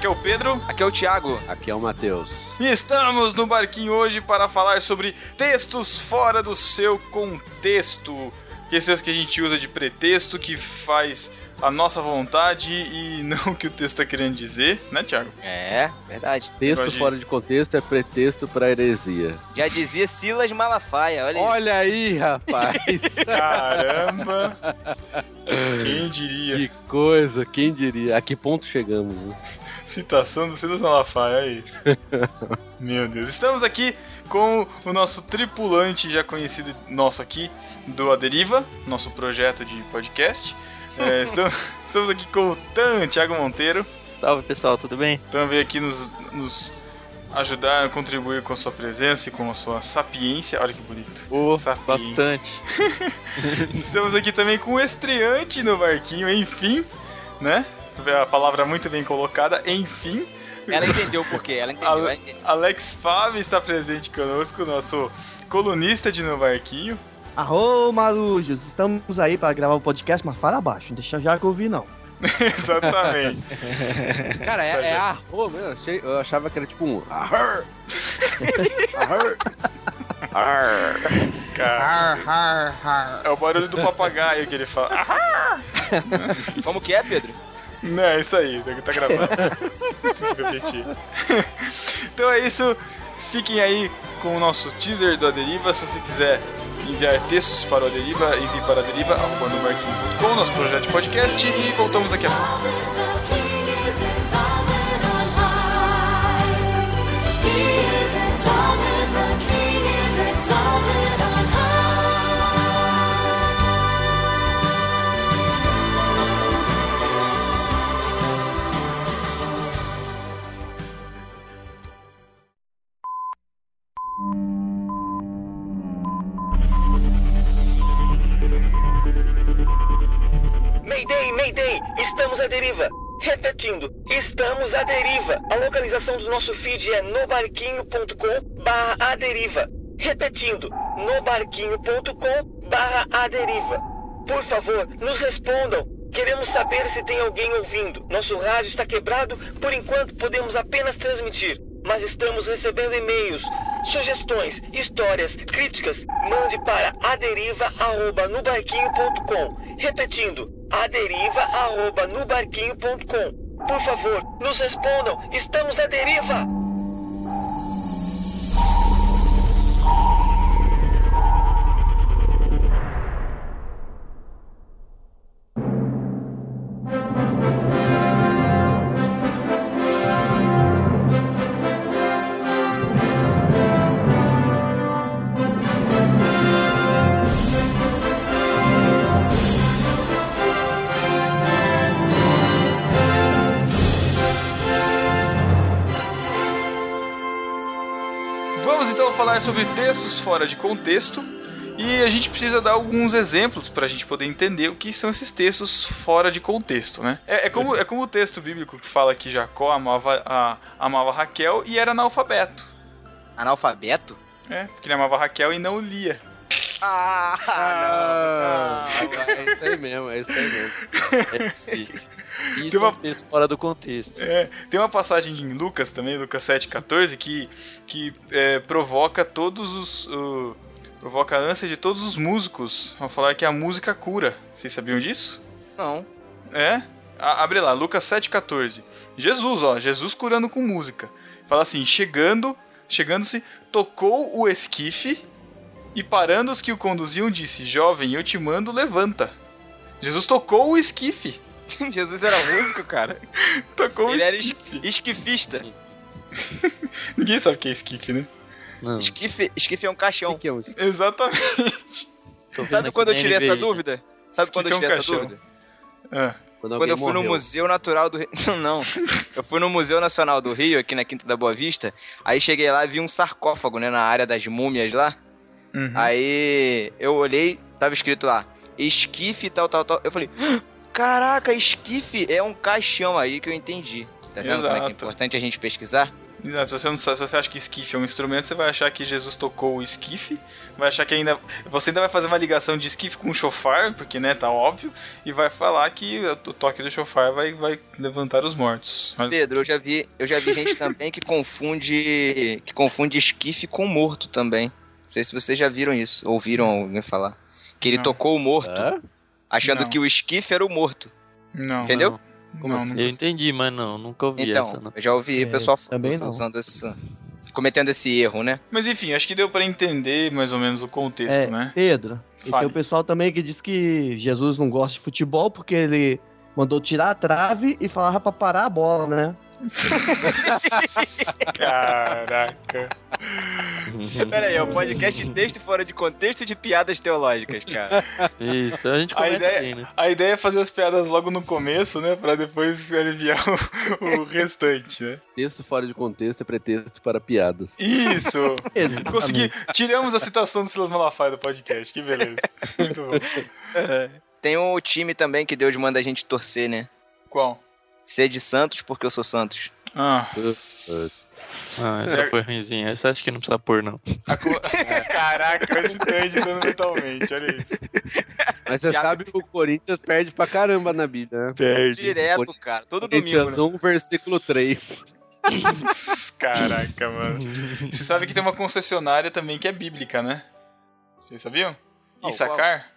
Aqui é o Pedro. Aqui é o Thiago. Aqui é o Matheus. E estamos no barquinho hoje para falar sobre textos fora do seu contexto. Esses que a gente usa de pretexto, que faz a nossa vontade e não o que o texto está querendo dizer, né, Thiago? É, verdade. Texto ir. fora de contexto é pretexto pra heresia. Já dizia Silas Malafaia, olha, Olha aí, rapaz. Caramba! Quem diria? que coisa, quem diria? A que ponto chegamos? né? Citação do Silas Malafaia, é isso. Meu Deus. Estamos aqui com o nosso tripulante já conhecido nosso aqui, do A Deriva, nosso projeto de podcast. É, estamos, estamos aqui com o Tan, Thiago Monteiro. Salve pessoal, tudo bem? Então veio aqui nos, nos ajudar, contribuir com a sua presença e com a sua sapiência. Olha que bonito. Oh, Sapiência. bastante. Estamos aqui também com o estreante no barquinho, enfim, né? A palavra muito bem colocada, enfim. Ela entendeu o porquê, ela entendeu, ela entendeu. Alex Fábio está presente conosco, nosso colunista de No Barquinho. Arro, marujos, estamos aí para gravar o podcast, mas fala abaixo, não deixa já que eu ouvi não. Exatamente. Cara, é, é já- arro mesmo. Eu, achei- eu achava que era tipo um arr. arr. Cara, é o barulho do papagaio que ele fala. Como que é, Pedro? Não, é isso aí, tá gravando. Preciso repetir. então é isso. Fiquem aí com o nosso teaser do Aderiva. Se você quiser enviar textos para o Aderiva, envie para Aderiva, arroba no barquinho.com, nosso projeto de podcast. E voltamos daqui a pouco. Repetindo, estamos à deriva. A localização do nosso feed é nobarquinho.com barra a deriva. Repetindo, nobarquinho.com barra a deriva. Por favor, nos respondam. Queremos saber se tem alguém ouvindo. Nosso rádio está quebrado, por enquanto podemos apenas transmitir. Mas estamos recebendo e-mails, sugestões, histórias, críticas. Mande para aderiva@nubarquinho.com. Repetindo, aderiva@nubarquinho.com. Por favor, nos respondam. Estamos à deriva. Falar sobre textos fora de contexto. E a gente precisa dar alguns exemplos para a gente poder entender o que são esses textos fora de contexto, né? É, é como, é como o texto bíblico que fala que Jacó amava, a, amava Raquel e era analfabeto. Analfabeto? É, porque ele amava Raquel e não lia. Ah, Ah, é isso aí mesmo, é isso aí mesmo. É, Isso Tem uma- é um texto fora do contexto. É, tem uma passagem em Lucas também, Lucas 7,14, que, que é, provoca todos os. o- provoca a ânsia de todos os músicos ao falar que a música cura. Vocês sabiam disso? não. É? A- abre lá, Lucas 7,14. Jesus, ó, Jesus curando com música. Fala assim: chegando, chegando-se, tocou o esquife e parando os que o conduziam, disse: Jovem, eu te mando, levanta. Jesus tocou o esquife. Jesus era músico, cara. Tocou o Ele era esquife. es- esquifista. Ninguém sabe o que é esquife, né? Não. Esquife, esquife é um O caixão. que, que é um Exatamente. Tô vendo Sabe quando eu tirei essa dúvida? Sabe quando eu Esquife é tirei um essa dúvida? Ah, Quando, Quando eu fui no morreu. Museu Natural do Rio. Não. Eu fui no Museu Nacional do Rio, aqui na Quinta da Boa Vista. Aí cheguei lá e vi um sarcófago, né? Na área das múmias lá. uhum. Aí eu olhei, tava escrito lá, esquife tal, tal, tal. Eu falei, "Ah, caraca, esquife é um caixão aí que eu entendi. Tá vendo como é que é Exato. importante a gente pesquisar? Exato, se você, não, sabe- se você acha que esquife é um instrumento, você vai achar que Jesus tocou o esquife, vai achar que ainda. Você ainda vai fazer uma ligação de esquife com o chofar, porque né, tá óbvio, e vai falar que o toque do chofar vai, vai levantar os mortos. Só. Pedro, eu já vi, eu já vi gente também que confunde que confunde esquife com morto também. Não sei se vocês já viram isso, ouviram alguém falar. Que ele Não. tocou o morto, Hã? Achando Não. que o esquife era o morto. Não. Entendeu? Não. Como não, assim? Eu entendi, mas não, nunca ouvi Então, essa, não. eu já ouvi É, o pessoal não. usando esse, cometendo esse erro, né? Mas enfim, acho que deu pra entender mais ou menos o contexto, É, né? Pedro, e tem o pessoal também que diz que Jesus não gosta de futebol porque ele mandou tirar a trave e falava pra parar a bola, né? Caraca. Pera aí, é um podcast de texto fora de contexto de piadas teológicas, cara. Isso, a gente A ideia- né? A ideia é fazer as piadas logo no começo, né? Pra depois aliviar o, o restante, né? Texto fora de contexto é pretexto para piadas. Isso! Consegui. Tiramos a citação do Silas Malafaia do podcast, que beleza. Muito bom. Tem um time também que Deus manda a gente torcer, né? Qual? Ser de Santos porque eu sou Santos. Ah. Ah, essa foi ruimzinha. Essa acho que não precisa pôr, não. A co- Caraca, esse tá editando mentalmente, olha isso. Mas você Já- sabe que o Corinthians perde pra caramba na Bíblia, né? Perde. Direto, cara. Todo domingo. Corinthians Né? 1, versículo 3. Caraca, mano. Você sabe que tem uma concessionária também que é bíblica, né? Vocês sabiam? Issacar?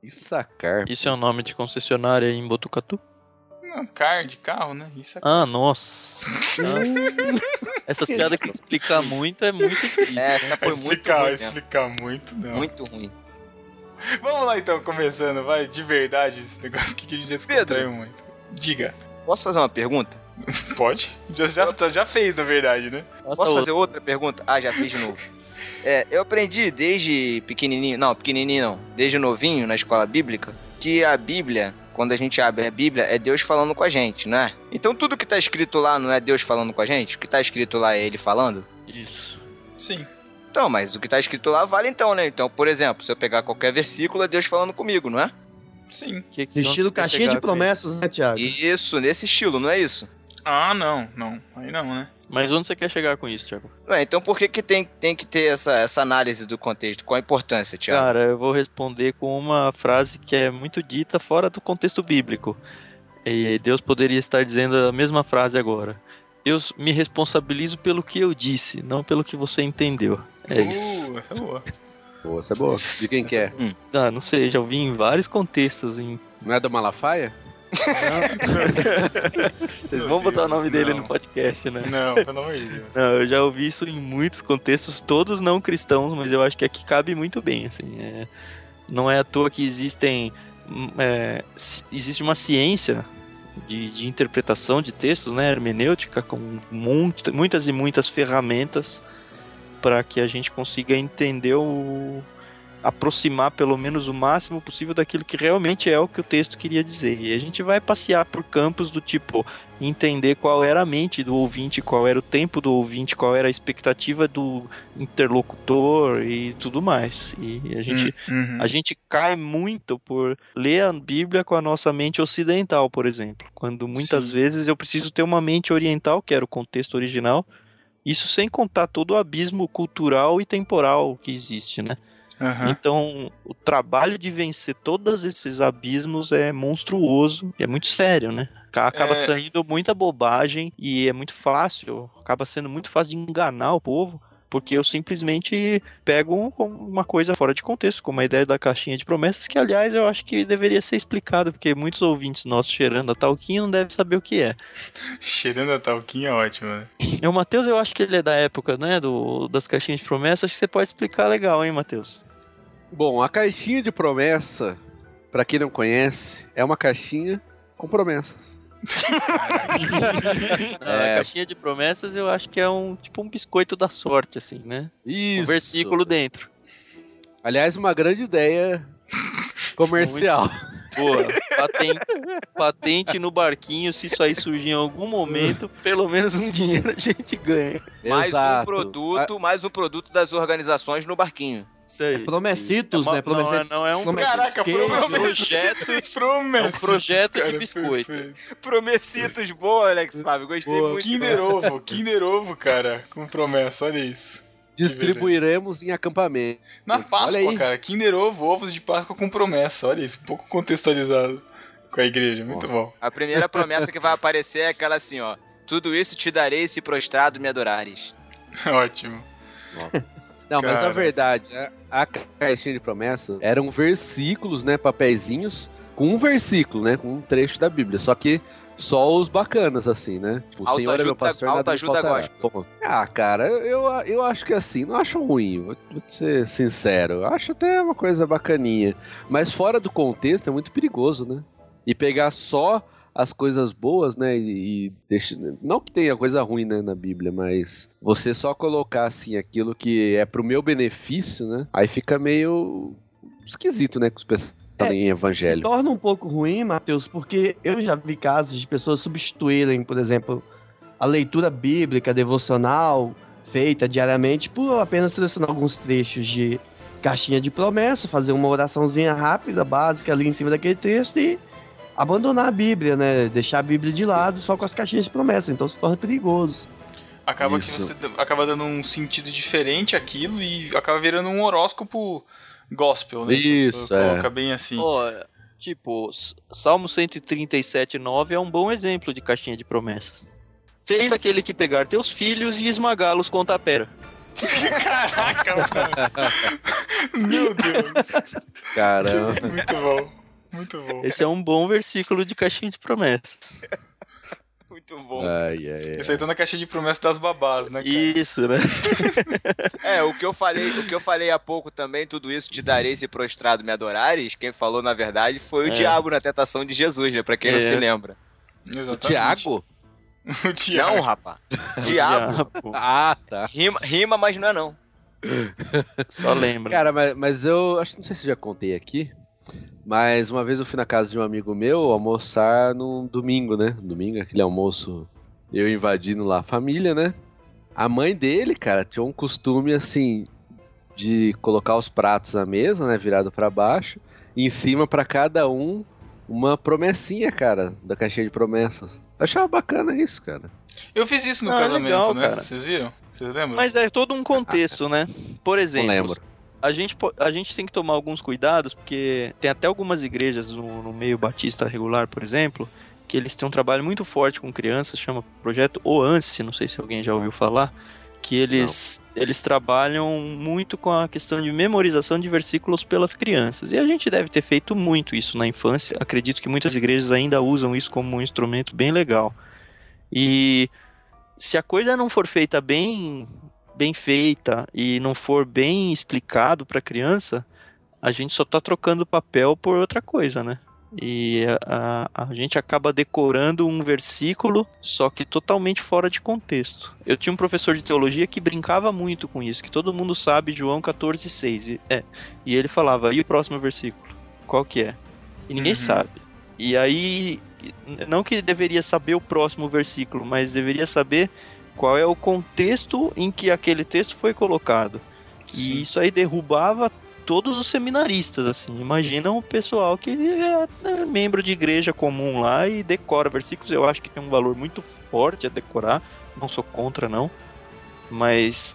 Issacar. Isso é o nome de concessionária em Botucatu? Não, car de carro, né? Issacar. Ah, nossa. Essas piadas que explicar muito é muito difícil. É, essa foi muito explicar, ruim, mesmo. explicar muito, não. Muito ruim. Vamos lá então, começando, vai, de verdade, esse negócio aqui que a gente já se Pedro. contraiu muito. Diga. Posso fazer uma pergunta? Pode? Já, já, já fez, na verdade, né? Nossa, Posso fazer outra pergunta? Ah, já fiz de novo. É, eu aprendi desde pequenininho, não, pequenininho não, desde novinho na escola bíblica, que a Bíblia, quando a gente abre a Bíblia, é Deus falando com a gente, né? Então tudo que tá escrito lá não é Deus falando com a gente? O que tá escrito lá é Ele falando? Isso. Sim. Então, mas o que tá escrito lá vale então, né? Então, por exemplo, se eu pegar qualquer versículo, é Deus falando comigo, não é? Sim. Que que Estilo caixinha de promessas, né, Thiago? Isso, nesse estilo, não é isso? Ah, não, não. Aí não, né? Isso? Mas onde você quer chegar com isso, Thiago? Ué, então por que, que tem, tem que ter essa, essa análise do contexto? Qual a importância, Tiago? Cara, eu vou responder com uma frase que é muito dita fora do contexto bíblico. E Deus poderia estar dizendo a mesma frase agora. Eu me responsabilizo pelo que eu disse, não pelo que você entendeu. É isso. Uh, essa é boa. Boa, essa é boa. De quem que é? Ah, não sei, já ouvi em vários contextos. Em... Não é do Malafaia? Vocês vão botar o nome dele não. no podcast, né? Não, pelo amor de Deus. Não, eu já ouvi isso em muitos contextos, todos não cristãos, mas eu acho que aqui cabe muito bem, assim. é- não é à toa que existem... hum, é, existe uma ciência de, de interpretação de textos, né, hermenêutica, com muitas e muitas ferramentas para que a gente consiga entender o... aproximar pelo menos o máximo possível daquilo que realmente é o que o texto queria dizer. E a gente vai passear por campos do tipo entender qual era a mente do ouvinte, qual era o tempo do ouvinte, qual era a expectativa do interlocutor e tudo mais. E a gente, Uhum. a gente cai muito por ler a Bíblia com a nossa mente ocidental, por exemplo. Quando muitas Sim. vezes eu preciso ter uma mente oriental, que era o contexto original. Isso sem contar todo o abismo cultural e temporal que existe, né? Aham. Então, o trabalho de vencer todos esses abismos é monstruoso e é muito sério, né? Ca- Acaba É. saindo muita bobagem e é muito fácil, acaba sendo muito fácil de enganar o povo, porque eu simplesmente pego um- uma coisa fora de contexto, como a ideia da caixinha de promessas, que aliás eu acho que deveria ser explicado, porque muitos ouvintes nossos cheirando a talquinho não devem saber o que é. Cheirando a talquinha é ótimo, né? O Matheus, eu acho que ele é da época, né, do, das caixinhas de promessas, acho que você pode explicar legal, hein, Matheus? Bom, a caixinha de promessa, pra quem não conhece, é uma caixinha com promessas. A caixinha de promessas eu acho que é um tipo um biscoito da sorte, assim, né? Isso. Um versículo dentro. Aliás, uma grande ideia comercial. Boa. Patente, patente no barquinho, se isso aí surgir em algum momento, pelo menos um dinheiro a gente ganha. Mais um Exato. produto, mais um produto das organizações no barquinho. Isso aí. Promessitos. É uma- né? Promessi- Não, é- não é um Caraca, projeto- Promessa. é um projeto de cara, biscoito. perfeito. Promessitos, boa, Alex Fábio. Gostei Boa. muito. Kinder Ovo, Kinder Ovo, cara, com promessa, olha isso. Distribuiremos em acampamento. Na Páscoa, cara, Kinder Ovo, ovos de Páscoa com promessa, olha isso, um pouco contextualizado com a igreja, muito Nossa. bom. A primeira promessa que vai aparecer é aquela assim, ó. Tudo isso te darei se prostrado me adorares. Ótimo. Não, mas na Cara. verdade, a, a caixinha de promessa eram versículos, né? Papeizinhos com um versículo, né? Com um trecho da Bíblia. Só que só os bacanas, assim, né? Tipo, o Senhor é meu pastor, nada faltará. Ponto. Ah, cara, eu, eu acho que assim, não acho ruim, vou, vou te ser sincero. Acho até uma coisa bacaninha. Mas fora do contexto é muito perigoso, né? E pegar só as coisas boas, né? E, deixa, não que tenha coisa ruim né, na Bíblia, mas você só colocar assim aquilo que é pro meu benefício, né? Aí fica meio esquisito, né? Com os pensando É, em evangelho. torna um pouco ruim, Matheus, porque eu já vi casos de pessoas substituírem, por exemplo, a leitura bíblica devocional feita diariamente por apenas selecionar alguns trechos de caixinha de promessa, fazer uma oraçãozinha rápida, básica ali em cima daquele texto e abandonar a Bíblia, né? Deixar a Bíblia de lado só com as caixinhas de promessa. Então se torna perigoso. Acaba Isso. que você acaba dando um sentido diferente àquilo e acaba virando um horóscopo gospel, né? Isso, é. Coloca bem assim. Pô, tipo, Salmo 137, 9 é um bom exemplo de caixinha de promessas. Fez aquele que pegar teus filhos e esmagá-los com tapera. Caraca, mano. Meu Deus. Caramba. Muito bom. Muito bom. Esse é um bom versículo de caixinha de promessas. Muito bom. Ai, ai, ai. Esse aí tá na caixa de promessa das babás, né, cara? Isso, né? É, o que eu falei, o que eu falei há pouco também, tudo isso te darei se prostrado me adorares, quem falou na verdade foi o É. diabo na tentação de Jesus, né? Pra quem não É. se lembra. Exatamente. Tiago? O Tiago. Não, rapaz. Diabo. Ah, tá. Rima, rima, mas não é não. Só lembra. Cara, mas, mas eu acho não sei se eu já contei aqui, mas uma vez eu fui na casa de um amigo meu almoçar num domingo, né? Domingo, aquele almoço, eu invadindo lá a família, né? A mãe dele, cara, tinha um costume assim de colocar os pratos na mesa, né, virado pra baixo, e em cima pra cada um uma promessinha, cara, da caixinha de promessas. Eu achava bacana isso, cara. Eu fiz isso no Ah, é casamento, legal, né? cara. Vocês viram? Vocês lembram? Mas é todo um contexto, né? Por exemplo, lembro. A, gente, a gente tem que tomar alguns cuidados, porque tem até algumas igrejas no, no meio batista regular, por exemplo, que eles têm um trabalho muito forte com crianças, chama Projeto OANSE, não sei se alguém já ouviu falar, que eles, eles trabalham muito com a questão de memorização de versículos pelas crianças. E a gente deve ter feito muito isso na infância. Acredito que muitas igrejas ainda usam isso como um instrumento bem legal. E se a coisa não for feita bem, bem feita e não for bem explicado para a criança, a gente só tá trocando papel por outra coisa, né? E a, a, a gente acaba decorando um versículo, só que totalmente fora de contexto. Eu tinha um professor de teologia que brincava muito com isso, que todo mundo sabe João 14,6. E, é, e ele falava, e o próximo versículo? Qual que é? E ninguém Uhum. sabe. E aí, não que deveria saber o próximo versículo, mas deveria saber qual é o contexto em que aquele texto foi colocado. Sim. E isso aí derrubava todos os seminaristas, assim. Imagina o pessoal que é é membro de igreja comum lá e decora versículos. Eu acho que tem um valor muito forte a decorar. Não sou contra, não. Mas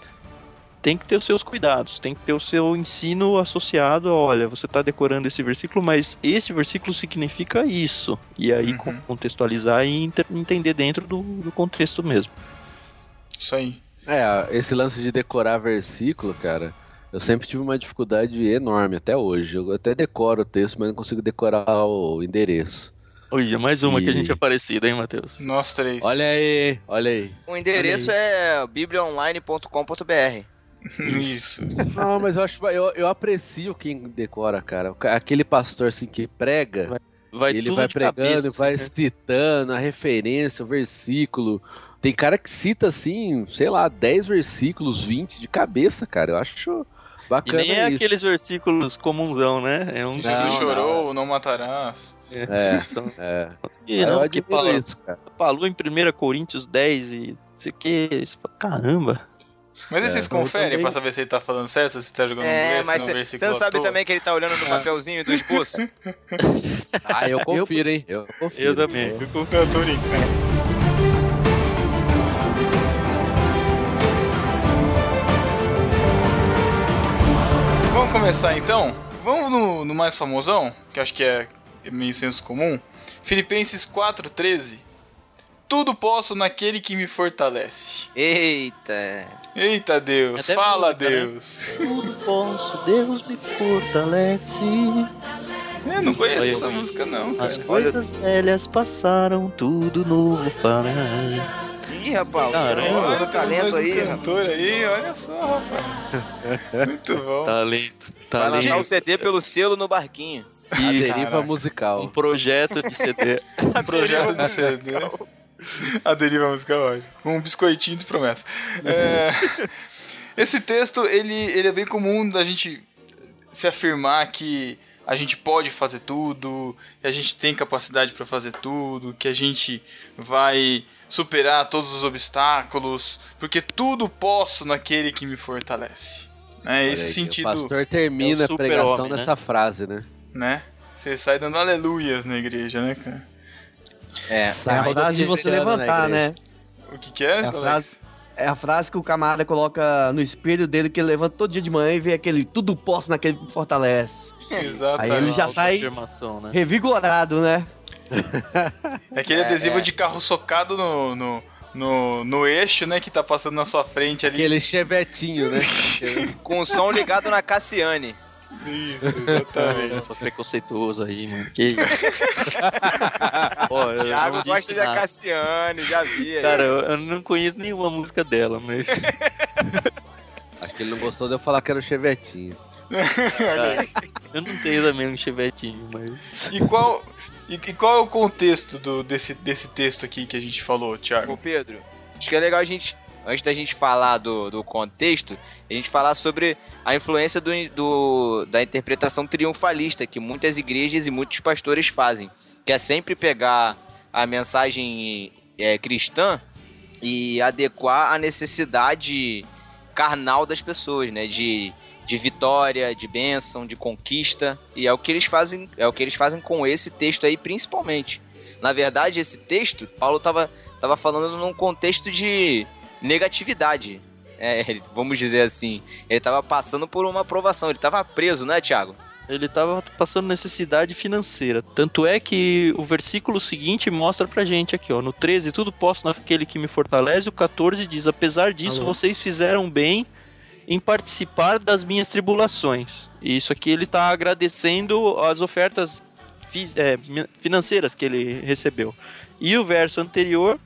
tem que ter os seus cuidados, tem que ter o seu ensino associado. a, Olha, você está decorando esse versículo, mas esse versículo significa isso. E aí Uhum. contextualizar e entender dentro do, do contexto mesmo. Isso aí. É, esse lance de decorar versículo, cara, eu sempre tive uma dificuldade enorme até hoje. Eu até decoro o texto, mas não consigo decorar o endereço. Olha, mais uma que a E- gente é parecida, hein, Matheus? Nós três. Olha aí, olha aí. O endereço é bibliaonline.com.br. Isso. Não, mas eu acho, eu, eu aprecio quem decora, cara. Aquele pastor assim que prega, Vai ele tudo vai pregando, cabeça, vai né? citando a referência, o versículo. Tem cara que cita assim, sei lá, 10 versículos, 20 de cabeça, cara. Eu acho E bacana nem é isso. aqueles versículos comunzão, né? É um Jesus Não, chorou, não, matarás. É. São- É, E eu não, que falou, isso, cara. falou em 1 Coríntios 10 e não sei o que. Caramba. Mas aí vocês eu conferem também- pra saber se ele tá falando certo, se tá jogando É, blefe mas no você não sabe toa? também que ele tá olhando no papelzinho do esboço? Ah, eu confiro, hein? Eu confiro. Eu também. Eu tô brincando. Começar então? Vamos no, no mais famosão, que acho que é meio senso comum. Filipenses 4,13. Tudo posso naquele que me fortalece. Eita. Eita Deus, Até fala música, né? Deus. Tudo posso, Deus me fortalece. Eu não conheço essa música não, As cara. coisas velhas passaram, tudo novo fará. Ih, rapaz, Caramba. olha Olha, o talento um aí, rapaz. cantor aí, olha só, rapaz. Muito bom. Talento, Vai talento. lançar o CD pelo selo no barquinho. A deriva Caraca. Um musical. projeto de CD. Um projeto de CD. A deriva musical, ótimo. Com um biscoitinho de promessa. É, esse texto, ele, ele é bem comum da gente se afirmar que a gente pode fazer tudo, que a gente tem capacidade para fazer tudo, que a gente vai superar todos os obstáculos, porque tudo posso naquele que me fortalece. É esse aí, sentido, O pastor termina É o a pregação super-homem, né? nessa frase, né? né? Você sai dando aleluias na igreja, né, cara? É. É a Sai frase de você levantar, né? O que, que é, a Alex? frase- É a frase que o camarada coloca no espelho dele, que ele levanta todo dia de manhã e vê aquele tudo posso naquele que me fortalece. Exatamente. Aí ele já sai- né? Revigorado, né? É aquele É, adesivo é. de carro socado no, no, no, no eixo, né? Que tá passando na sua frente ali. Aquele chevetinho, né? Com o som ligado na Cassiane. Isso, exatamente. Eu sou preconceituoso aí, mano. Que isso? Pô, Thiago gosta da. Cassiane, já vi. aí. Cara, eu, eu não conheço nenhuma música dela, mas. Acho que ele não gostou de eu falar que era o chevetinho. Cara, eu não tenho também um chevetinho, mas. e, qual, e, e qual é o contexto do, desse, desse texto aqui que a gente falou, Ô Thiago? Pedro, acho que é legal a gente, antes da gente falar do, do contexto, a gente falar sobre a influência do, do- da interpretação triunfalista que muitas igrejas e muitos pastores fazem, que é sempre pegar a mensagem é, cristã e adequar à necessidade carnal das pessoas, né? De, de vitória, de bênção, de conquista. E é o que eles fazem, é o que eles fazem com esse texto aí, principalmente. Na verdade, esse texto, Paulo estava tava falando num contexto de negatividade. É, vamos dizer assim. Ele tava passando por uma aprovação. Ele tava preso, né, Thiago? Ele tava passando necessidade financeira. Tanto é que o versículo seguinte mostra pra gente aqui, ó. No 13, tudo posso naquele que me fortalece. O 14 diz: Apesar disso, Alô? vocês fizeram bem em participar das minhas tribulações. E isso aqui ele tá agradecendo as ofertas é, financeiras que ele recebeu. E o verso anterior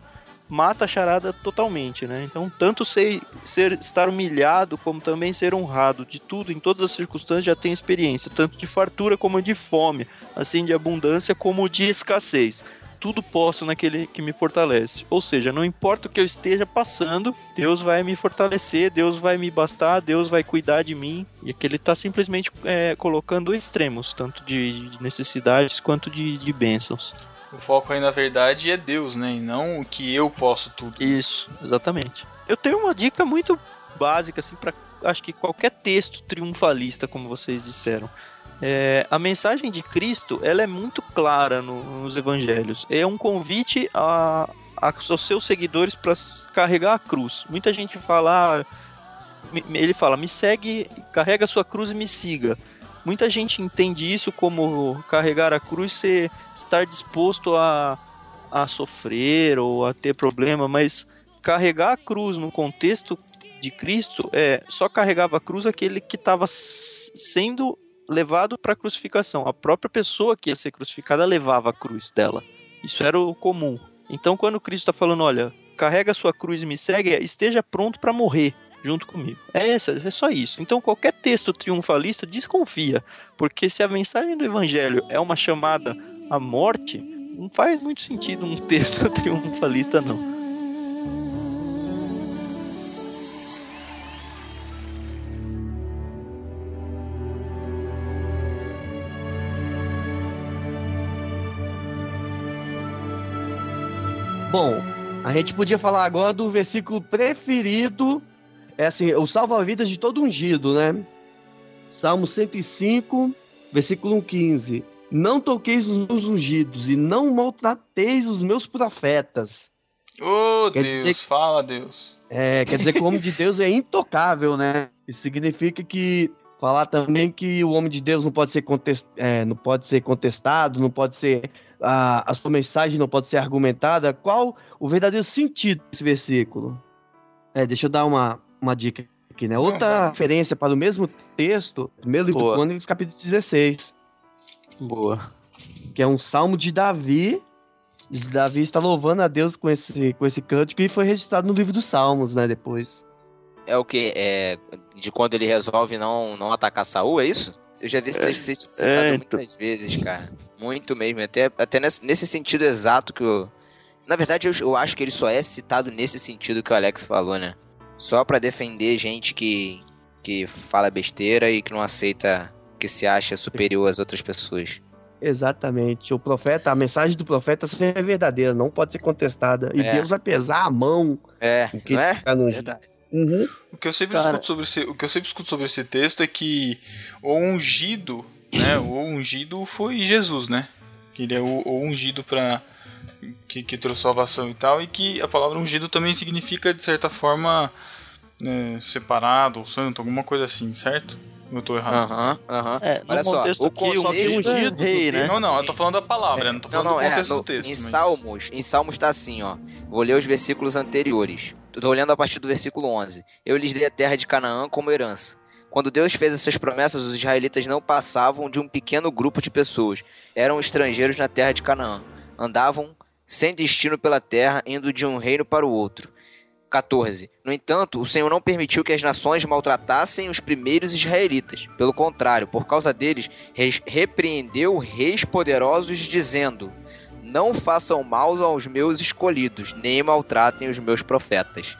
mata a charada totalmente, né? Então, tanto sei, ser, estar humilhado como também ser honrado de tudo, em todas as circunstâncias, já tenho experiência, tanto de fartura como de fome, assim de abundância como de escassez. Tudo posso naquele que me fortalece. Ou seja, não importa o que eu esteja passando, Deus vai me fortalecer, Deus vai me bastar, Deus vai cuidar de mim. E aqui ele está simplesmente é, colocando extremos, tanto de de necessidades quanto de, de bênçãos. O foco aí, na verdade, é Deus, né? E não o que eu posso tudo. Isso, exatamente. Eu tenho uma dica muito básica, assim, para acho que qualquer texto triunfalista, como vocês disseram. É, a mensagem de Cristo, ela é muito clara no- nos evangelhos. É um convite a, a- aos seus seguidores para carregar a cruz. Muita gente fala, ah, ele fala, me segue, carrega a sua cruz e me siga. Muita gente entende isso como carregar a cruz ser estar disposto a, a sofrer ou a ter problema, mas carregar a cruz no contexto de Cristo é só carregava a cruz aquele que estava sendo levado para a crucificação. A própria pessoa que ia ser crucificada levava a cruz dela. Isso era o comum. Então, quando Cristo está falando, olha, carrega sua cruz e me segue, esteja pronto para morrer junto comigo. É, essa, é só isso. Então, qualquer texto triunfalista desconfia, porque se a mensagem do evangelho é uma chamada à morte, não faz muito sentido um texto triunfalista, não. Bom, a gente podia falar agora do versículo preferido É assim, o salva-vidas de todo ungido, né? Salmo 105, versículo 15. Não toqueis os meus ungidos e não maltrateis os meus profetas. Ô, Quer Deus, dizer- fala, Deus. É, quer dizer que o homem de Deus é intocável, né? Isso significa que falar também que o homem de Deus não pode ser, contes- é, não pode ser contestado, não pode ser. A, a sua mensagem não pode ser argumentada. Qual o verdadeiro sentido desse versículo? É, deixa eu dar uma, uma dica aqui, né? Outra Uhum. referência para o mesmo texto, primeiro livro Boa. do capítulo 16, Boa. que é um salmo de Davi. Davi está louvando a Deus com esse, com esse cântico e foi registrado no livro dos Salmos, né? Depois. É o que? É de quando ele resolve não, não atacar Saul, é isso? Eu já vi esse texto ser citado é, então. muitas vezes, cara. Muito mesmo. Até, até nesse, nesse sentido exato que eu. Na verdade, eu, eu acho que ele só é citado nesse sentido que o Alex falou, né? Só pra defender gente que, que fala besteira e que não aceita, que se acha superior às outras pessoas. Exatamente. O profeta, a mensagem do profeta sempre é verdadeira, não pode ser contestada. E É. Deus vai pesar a mão. É, não é? ficar no- Verdade. Uhum. O que eu sempre Cara. escuto sobre esse, o que eu sempre escuto sobre esse texto é que o ungido, né? O ungido foi Jesus, né? Que ele é o, o ungido para que, que trouxe salvação e tal, e que a palavra ungido também significa de certa forma né, separado ou santo, alguma coisa assim, certo? Eu tô errado. Aham, aham. É, Olha só, o aqui, o ungido é ungido rei, do né? Não, não, eu tô falando da palavra, eu não tô Não, falando não, do é. contexto no- do texto. em mas- Salmos, em Salmos tá assim, ó. Vou ler os versículos anteriores. Tô olhando a partir do versículo 11. Eu lhes dei a terra de Canaã como herança. Quando Deus fez essas promessas, os israelitas não passavam de um pequeno grupo de pessoas. Eram estrangeiros na terra de Canaã. Andavam sem destino pela terra, indo de um reino para o outro. 14. No entanto, o Senhor não permitiu que as nações maltratassem os primeiros israelitas. Pelo contrário, por causa deles, repreendeu reis poderosos, dizendo: Não façam mal aos meus escolhidos, nem maltratem os meus profetas.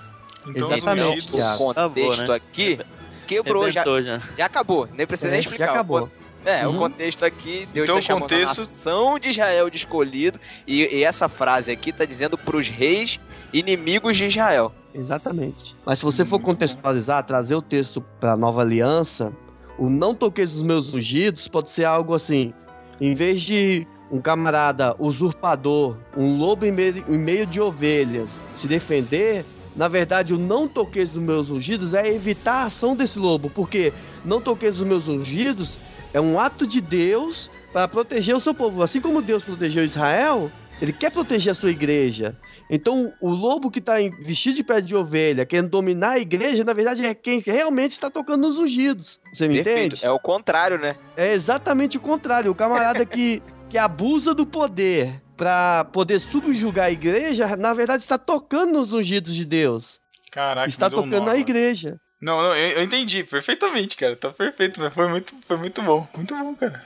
Então, os Exatamente. O contexto Acabou, né? aqui quebrou, já, Arrebentou já. já acabou, nem precisa nem É, explicar. já O acabou. É, Uhum. o contexto aqui, Deus Então, está o chamando contexto- a nação de Israel de escolhido, e, e essa frase aqui tá dizendo pros reis inimigos de Israel. Exatamente. Mas se você for contextualizar, trazer o texto para a nova aliança, o não toqueis dos meus ungidos pode ser algo assim: em vez de um camarada usurpador, um lobo em meio, em meio de ovelhas, se defender, na verdade, o não toqueis dos meus ungidos é evitar a ação desse lobo, porque não toqueis dos meus ungidos é um ato de Deus para proteger o seu povo. Assim como Deus protegeu Israel, ele quer proteger a sua igreja. Então, o lobo que está vestido de pele de ovelha, querendo dominar a igreja, na verdade é quem realmente está tocando nos ungidos. Você me Perfeito. entende? É o contrário, né? É exatamente o contrário. O camarada que, que abusa do poder para poder subjugar a igreja, na verdade está tocando nos ungidos de Deus. Caraca, está um tocando nó na agora. igreja. Não, não, eu, eu entendi perfeitamente, cara. Tá perfeito, mas foi muito, foi muito bom. Muito bom, cara.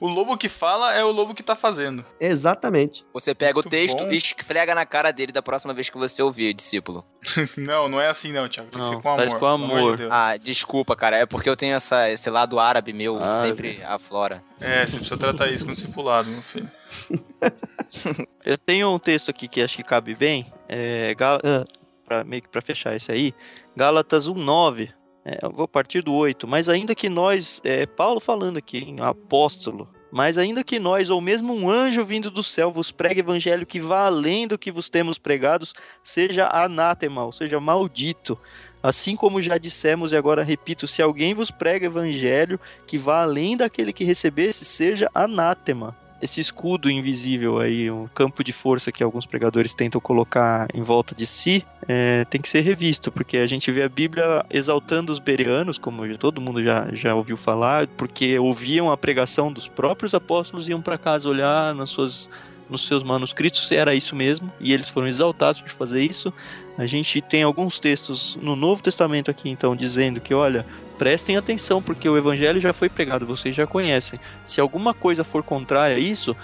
O lobo que fala é o lobo que tá fazendo. Exatamente. Você pega Muito o texto bom. e esfrega na cara dele da próxima vez que você ouvir, discípulo. Não, não é assim não, Thiago. Tem que Não, ser com amor. faz com amor amor. de Deus. Ah, desculpa, cara. É porque eu tenho essa, esse lado árabe meu, Árabe. sempre aflora. É, você precisa tratar isso com discipulado, meu filho. Eu tenho um texto aqui que acho que cabe bem, é, Gal... Ah. pra, meio que pra fechar esse aí, Gálatas 1,9. É, eu vou partir do 8. Mas ainda que nós, é, Paulo falando aqui, hein, apóstolo, mas ainda que nós, ou mesmo um anjo vindo do céu, vos pregue evangelho que vá além do que vos temos pregados, seja anátema, ou seja, maldito. Assim como já dissemos, e agora repito, se alguém vos prega evangelho que vá além daquele que recebesse, seja anátema esse escudo invisível aí, o campo de força que alguns pregadores tentam colocar em volta de si, é, tem que ser revisto, porque a gente vê a Bíblia exaltando os bereanos, como todo mundo já, já ouviu falar, porque ouviam a pregação dos próprios apóstolos, iam para casa olhar nas suas, nos seus manuscritos era isso mesmo, e eles foram exaltados por fazer isso. A gente tem alguns textos no Novo Testamento aqui, então, dizendo que, olha, prestem atenção, porque o evangelho já foi pregado, vocês já conhecem. Se alguma coisa for contrária a isso,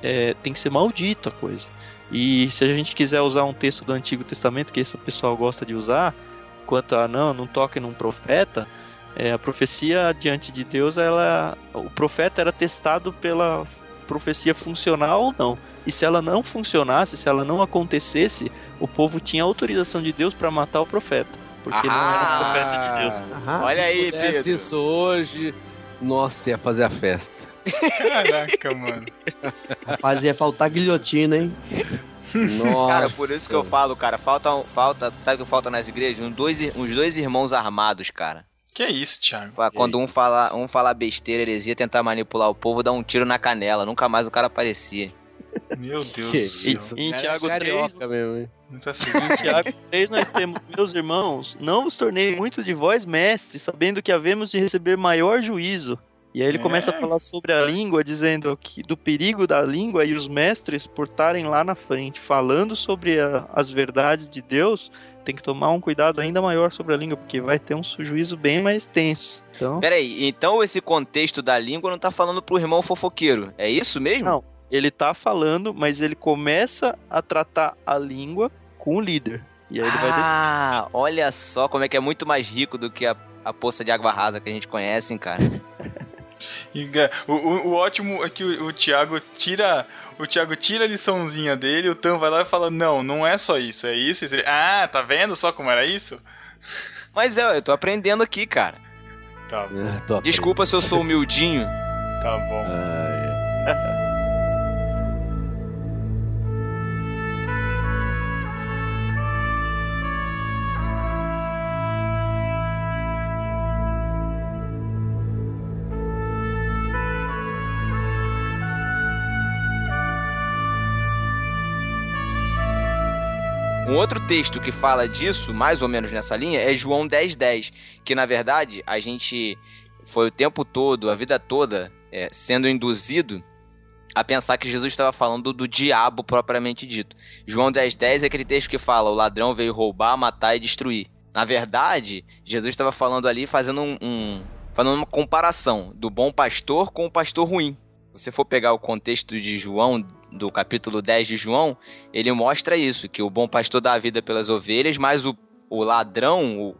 é, tem que ser maldito a coisa. E se a gente quiser usar um texto do Antigo Testamento, que esse pessoal gosta de usar, quanto a não, não toque num profeta, é, a profecia diante de Deus, ela, o profeta era testado pela profecia funcional ou não. E se ela não funcionasse, se ela não acontecesse, o povo tinha autorização de Deus para matar o profeta. Porque não Ah. era profeta de Deus. Aham. Olha aí, Pedro. isso hoje, nossa, ia fazer a festa. Caraca, mano. Rapaz, ia faltar guilhotina, hein? Nossa. Cara, por isso que eu falo, cara, falta, falta sabe o que falta nas igrejas? Uns dois, uns dois irmãos armados, cara. Que é isso, Thiago? Quando um falar um falar besteira, heresia, tentar manipular o povo, dar um tiro na canela. Nunca mais o cara aparecia. Meu Deus Que do céu. isso, Em cara, Tiago carioca mesmo, hein? Muito assim. Em Tiago 3 nós temos, meus irmãos, não vos tornei muito de vós mestres, sabendo que havemos de receber maior juízo. E aí ele É. começa a falar sobre a língua, dizendo que do perigo da língua e os mestres por estarem lá na frente, falando sobre a- as verdades de Deus, tem que tomar um cuidado ainda maior sobre a língua, porque vai ter um juízo bem mais tenso. Então, Peraí, então esse contexto da língua não tá falando pro irmão fofoqueiro. É isso mesmo? Não. Ele tá falando, mas ele começa a tratar a língua com o líder. E aí ele vai descer. ah, olha só como é que é muito mais rico do que a, a poça de água rasa que a gente conhece, hein, cara. E, o, o- o ótimo é que o, o Thiago tira. O Thiago tira a liçãozinha dele, o Tam vai lá e fala: Não, não é só isso, é isso. isso. Ah, tá vendo só como era isso? Mas é, eu tô aprendendo aqui, cara. Tá, bom, Ah, tô Desculpa se eu sou humildinho. tá bom. Ai, Outro texto que fala disso, mais ou menos nessa linha, é João 10,10. Que na verdade a gente foi o tempo todo, a vida toda, é, sendo induzido a pensar que Jesus estava falando do diabo propriamente dito. João 10,10 é aquele texto que fala: o ladrão veio roubar, matar e destruir. Na verdade, Jesus estava falando ali, fazendo um, um- fazendo uma comparação do bom pastor com o pastor ruim. Se você for pegar o contexto de João, do capítulo 10 de João, ele mostra isso, que o bom pastor dá a vida pelas ovelhas, mas o, o ladrão, o-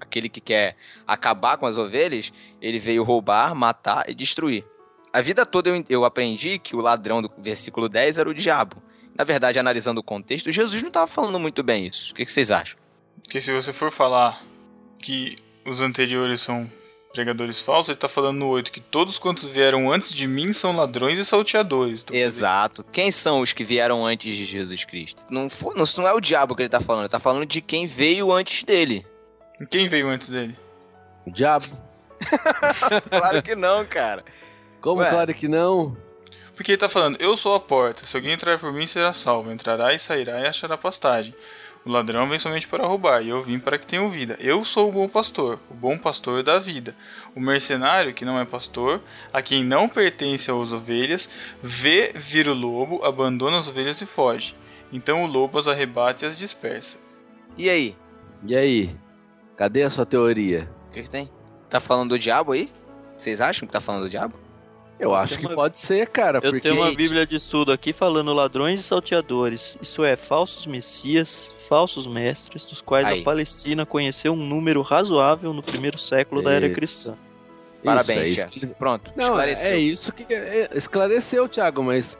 aquele que quer acabar com as ovelhas, ele veio roubar, matar e destruir. A vida toda eu, eu aprendi que o ladrão do versículo 10 era o diabo. Na verdade, analisando o contexto, Jesus não estava falando muito bem isso. O que, que vocês acham? Porque se você for falar que os anteriores são pregadores falsos, ele tá falando no 8 que todos quantos vieram antes de mim são ladrões e salteadores. Então, Exato. Quem são os que vieram antes de Jesus Cristo? Não, for, não, não é o diabo que ele está falando, ele está falando de quem veio antes dele. Quem veio antes dele? o diabo. Claro que não, cara. Como Ué. claro que não? Porque ele tá falando, eu sou a porta, se alguém entrar por mim será salvo, entrará e sairá e achará pastagem. O ladrão vem somente para roubar, e eu vim para que tenham vida. Eu sou o bom pastor, o bom pastor dá vida. O mercenário, que não é pastor, a quem não pertence às ovelhas, vê vir o lobo, abandona as ovelhas e foge. Então o lobo as arrebata e as dispersa. E aí? E aí? Cadê a sua teoria? O que, que tem? Tá falando do diabo aí? Vocês acham que tá falando do diabo? Eu acho que uma- pode ser, cara, Eu porque tenho uma bíblia de estudo aqui falando ladrões e salteadores, isto é, falsos messias, falsos mestres, dos quais Aí. a Palestina conheceu um número razoável no primeiro século da era Isso. cristã. Parabéns, isso, é isso chefe. que... Pronto, Não, esclareceu. é isso que é, esclareceu, Thiago, mas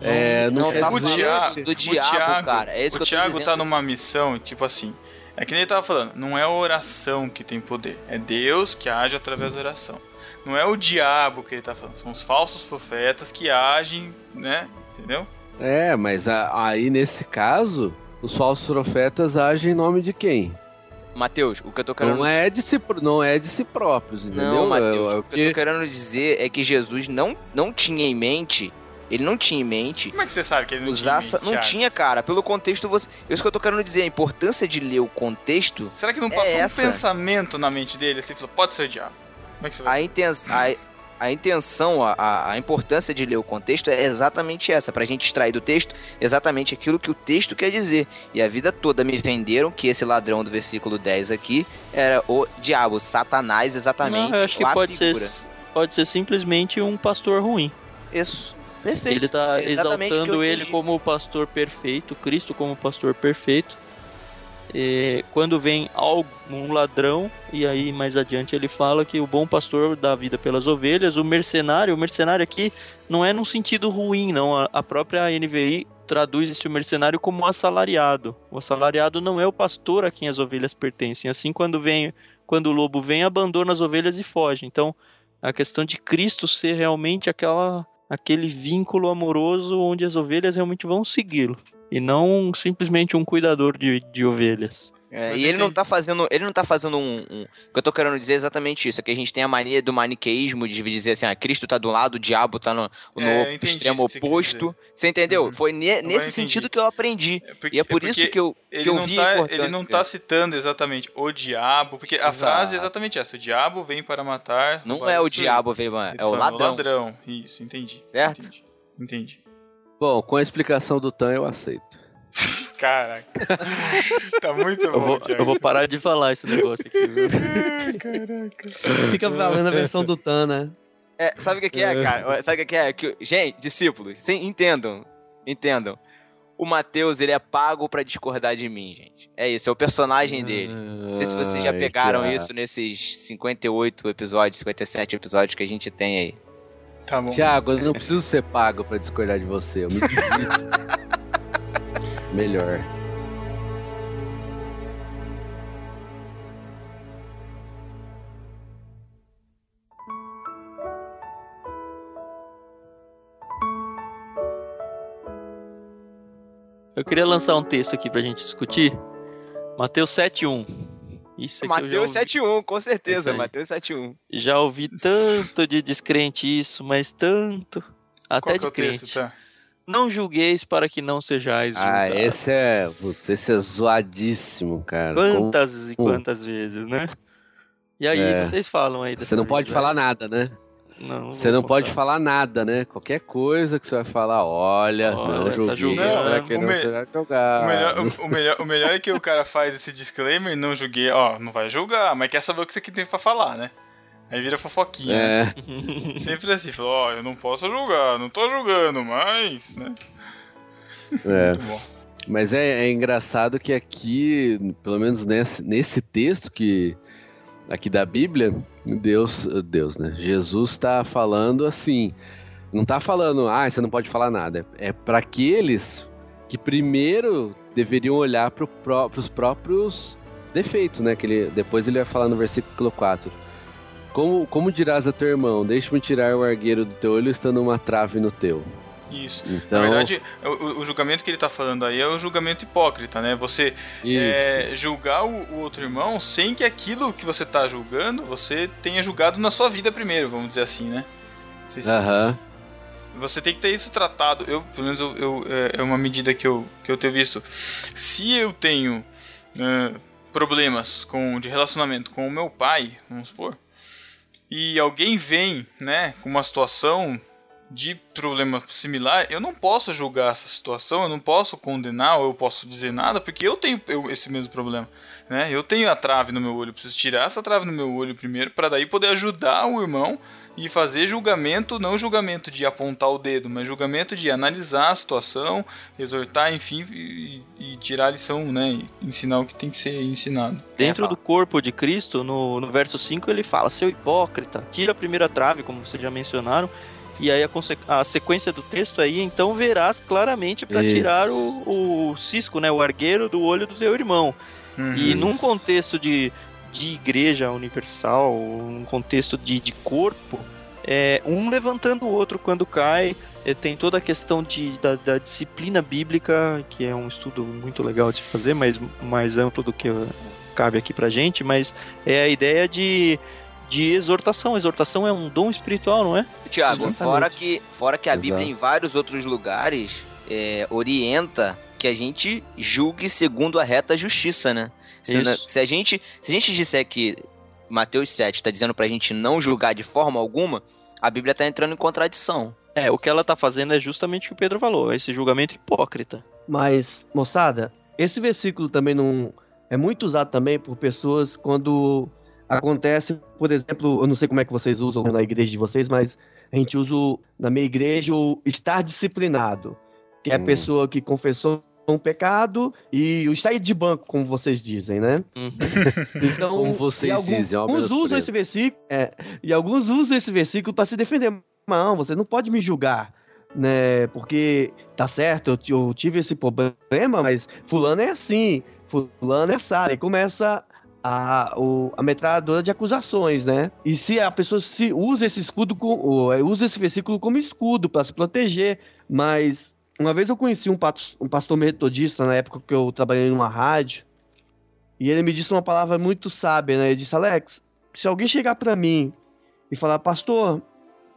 é, não, não tá o Thiago- do diabo, Thiago- cara. É isso o que eu Thiago tá numa missão, tipo assim. É que nem ele tava falando, não é a oração que tem poder, é Deus que age através da oração. Não é o diabo que ele tá falando, são os falsos profetas que agem, né? Entendeu? É, mas a- aí nesse caso, os falsos profetas agem em nome de quem? Mateus, o que eu tô querendo Não é de si, não é de si próprios, entendeu? Não, Mateus, É- é o que eu tô querendo dizer é que Jesus não, não tinha em mente, ele não tinha em mente Como é que você sabe que ele não usar... tinha? essa- mente, Não Thiago? tinha, cara. Pelo contexto, você... Isso que eu tô querendo dizer, a importância de ler o contexto, Será que não É passou um essa. pensamento na mente dele assim, falou, pode ser o diabo? Como é que você vai a, inten... a, a intenção, a- a, a importância de ler o contexto é exatamente essa, pra gente extrair do texto exatamente aquilo que o texto quer dizer. E a vida toda me venderam que esse ladrão do versículo 10 aqui era o diabo, Satanás, exatamente. Não, eu acho que a pode ser, figura. pode ser simplesmente um pastor ruim. Isso. Perfeito. Ele tá É exaltando ele como o pastor perfeito, Cristo como o pastor perfeito. Quando vem algum ladrão, e aí mais adiante ele fala que o bom pastor dá vida pelas ovelhas, o mercenário, o mercenário aqui não é num sentido ruim, não. A- A própria NVI traduz esse mercenário como um assalariado. O assalariado não é o pastor a quem as ovelhas pertencem. Assim, quando vem, quando o lobo vem, abandona as ovelhas e foge. Então, a questão de Cristo ser realmente aquela, aquele vínculo amoroso onde as ovelhas realmente vão segui-lo e não simplesmente um cuidador de, de ovelhas. É, e ele não tá fazendo. Ele não tá fazendo um, um- O que eu tô querendo dizer é exatamente isso. É que a gente tem a mania do maniqueísmo de dizer assim, ah, Cristo tá do lado, o diabo tá no, no É, extremo você oposto. Você entendeu? Uhum. Foi ne- nesse sentido que eu aprendi. É porque- E é por porque isso que eu, que ele eu não, vi a tá, importância. ele não tá citando exatamente o diabo, porque a Exato. frase é exatamente essa: o diabo vem para matar. Não é o destruir. diabo, veio, Ele é o ladrão. ladrão. Isso, entendi. Certo? Entendi. entendi. Bom, com a explicação do Tan eu aceito. Caraca. tá muito bom, Eu vou, Thiago. eu vou parar de falar esse negócio aqui, viu? Caraca. Fica valendo a versão do Tan, né? É, sabe o que, que é, cara? Sabe o que, que é? Que, gente, discípulos, sim, entendam. Entendam. O Mateus, ele é pago pra discordar de mim, gente. É isso, é o personagem dele. Não sei se vocês já pegaram isso nesses 58 episódios, 57 episódios que a gente tem aí. Tá bom. Tiago, eu não preciso ser pago pra discordar de você. Eu me. Melhor. Eu queria lançar um texto aqui pra gente discutir. Mateus 7.1. Isso já Mateus ouvi- 71, com certeza. Mateus 71. Já ouvi tanto de descrente isso, mas tanto. Até Qual que é de o texto, crente. tá? Não julgueis para que não sejais Ah, julgados. esse é. Putz, esse é zoadíssimo, cara. Como- Quantas e quantas vezes, né? E aí, É. vocês falam aí dessa Você não pode vida, falar nada, né? Não, Você não pode falar nada, né? Qualquer coisa que você vai falar, olha, Olha, não tá julgando. para que O não me- será O melhor, o, o melhor, o melhor é que o cara faz esse disclaimer, não julguei, ó, não vai julgar, mas quer saber o que você tem pra falar, né? Aí vira fofoquinha. né? É, Sempre assim, falou, ó, eu não posso julgar, não tô julgando, mas, né? é. Muito bom. Mas é, é engraçado que aqui, pelo menos nesse, nesse texto que aqui da Bíblia, Deus, Deus, né? Jesus está falando assim, não tá falando, ah, você não pode falar nada. É para aqueles que primeiro deveriam olhar para os próprios defeitos, né? Que ele, depois ele vai falar no versículo 4. Como, como dirás a teu irmão, deixe-me tirar o argueiro do teu olho estando uma trave no teu. Isso. Então, Na verdade, o, o- julgamento que ele tá falando aí é o julgamento hipócrita, né? Você é, julgar o, o outro irmão sem que aquilo que você tá julgando, você tenha julgado na sua vida primeiro, vamos dizer assim, né? Se- Aham. Você tem que ter isso tratado. Eu, pelo menos, eu, eu- é, é uma medida que eu, que eu tenho visto. Se eu tenho problemas com, de relacionamento com o meu pai, vamos supor, e alguém vem, né, com uma situação de problema similar, eu não posso julgar essa situação, eu não posso condenar ou eu posso dizer nada, porque eu tenho eu- esse mesmo problema, né? Eu tenho a trave no meu olho, eu preciso tirar essa trave no meu olho primeiro para daí poder ajudar o irmão e fazer julgamento, não julgamento de apontar o dedo, mas julgamento de analisar a situação, exortar, enfim, e, e tirar a lição, né? E ensinar o que tem que ser ensinado. Dentro É, do corpo de Cristo, no, no verso 5, ele fala: seu hipócrita, tira a primeira trave, como vocês já mencionaram. E aí a, a sequência do texto aí, então verás claramente para tirar o, o cisco, né, o argueiro do olho do seu irmão. Uhum. E num contexto de, de igreja universal, um contexto de, de corpo, é, um levantando o outro quando cai. é, tem toda a questão de, da, da disciplina bíblica, que é um estudo muito legal de se fazer, mas mais amplo do que cabe aqui pra gente. Mas é a ideia de, de exortação. Exortação é um dom espiritual, não é? Tiago, Exatamente. fora que, fora que a Exato. Bíblia em vários outros lugares é, orienta que a gente julgue segundo a reta justiça, né? Se, na- se a gente, se a gente disser que Mateus 7 está dizendo pra gente não julgar de forma alguma, a Bíblia tá entrando em contradição. É, o que ela tá fazendo é justamente o que o Pedro falou, esse julgamento hipócrita. Mas, moçada, esse versículo também não é muito usado também por pessoas quando acontece, por exemplo, eu não sei como é que vocês usam na igreja de vocês, mas a gente usa na minha igreja o estar disciplinado, que é a Hum. pessoa que confessou um pecado e o estar de banco, como vocês dizem, né? Uhum. Então, Como vocês alguns, dizem, alguns usam esse versículo, é, e alguns usam esse versículo para se defender. Não, você não pode me julgar. né? Porque tá certo, eu, eu tive esse problema, mas fulano é assim, fulano é Sara. E começa a, o, a metralhadora de acusações, né? E se a pessoa se usa esse escudo, com, é, usa esse versículo como escudo para se proteger, mas uma vez eu conheci um, um pastor metodista na época que eu trabalhei numa rádio, e ele me disse uma palavra muito sábia, né? Ele disse, Alex, se alguém chegar para mim e falar, pastor,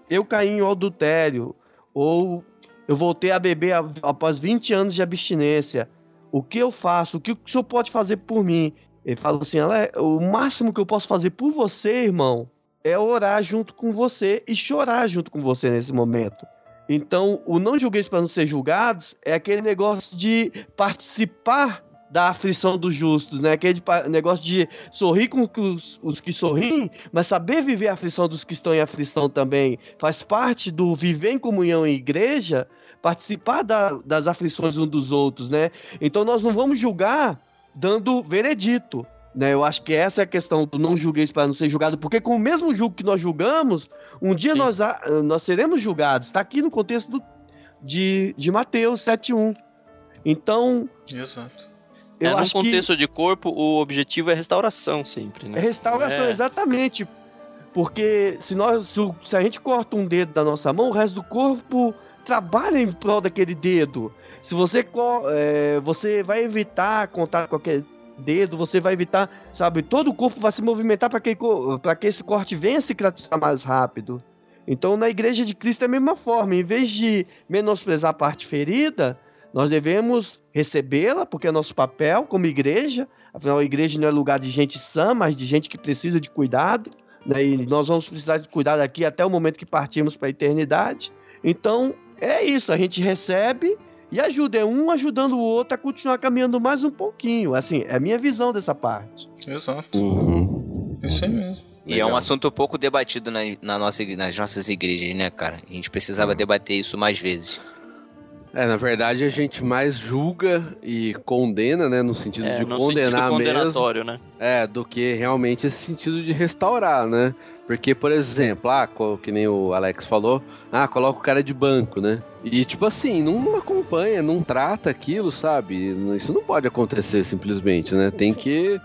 eu caí em adultério, ou eu voltei a beber após 20 anos de abstinência. O que eu faço? O que o senhor pode fazer por mim? Ele falou assim: o máximo que eu posso fazer por você, irmão, é orar junto com você e chorar junto com você nesse momento. Então, o não julgueis para não ser julgados é aquele negócio de participar da aflição dos justos, né? Aquele negócio de sorrir com os, os, que sorriem, mas saber viver a aflição dos que estão em aflição também. Faz parte do viver em comunhão em igreja, participar da, das aflições uns dos outros, né? Então nós não vamos julgar dando veredito. Né, eu acho que essa é a questão do não julgueis para não ser julgado, porque com o mesmo julgo que nós julgamos, um dia nós, nós seremos julgados. Está aqui no contexto do, de, de Mateus 7.1. Então. Exato. Eu é, acho no contexto que... de corpo, o objetivo é restauração sempre, né? É restauração, é. exatamente. Porque se, nós, se, se, a gente corta um dedo da nossa mão, o resto do corpo trabalha em prol daquele dedo. Se você, é, você vai evitar contato com aquele dedo, você vai evitar, sabe, todo o corpo vai se movimentar para que, que esse corte venha cicatrizar mais rápido. Então, na igreja de Cristo é a mesma forma. Em vez de menosprezar a parte ferida, nós devemos recebê-la, porque é nosso papel como igreja. Afinal, a igreja não é lugar de gente sã, mas de gente que precisa de cuidado. Né? E nós vamos precisar de cuidado aqui até o momento que partimos para a eternidade. Então, é isso. A gente recebe e ajuda. É um ajudando o outro a continuar caminhando mais um pouquinho. Assim, é a minha visão dessa parte. Exato. Uhum. Isso aí mesmo. E Legal. é um assunto pouco debatido na, na nossa, nas nossas igrejas, né, cara? A gente precisava uhum. debater isso mais vezes. É, na verdade a gente mais julga e condena, né, no sentido é, de no condenar sentido mesmo. né? É, do que realmente esse sentido de restaurar, né? Porque, por exemplo, ah, que nem o Alex falou, ah, coloca o cara de banco, né? E tipo assim, não acompanha, não trata aquilo, sabe? Isso não pode acontecer simplesmente, né? Tem que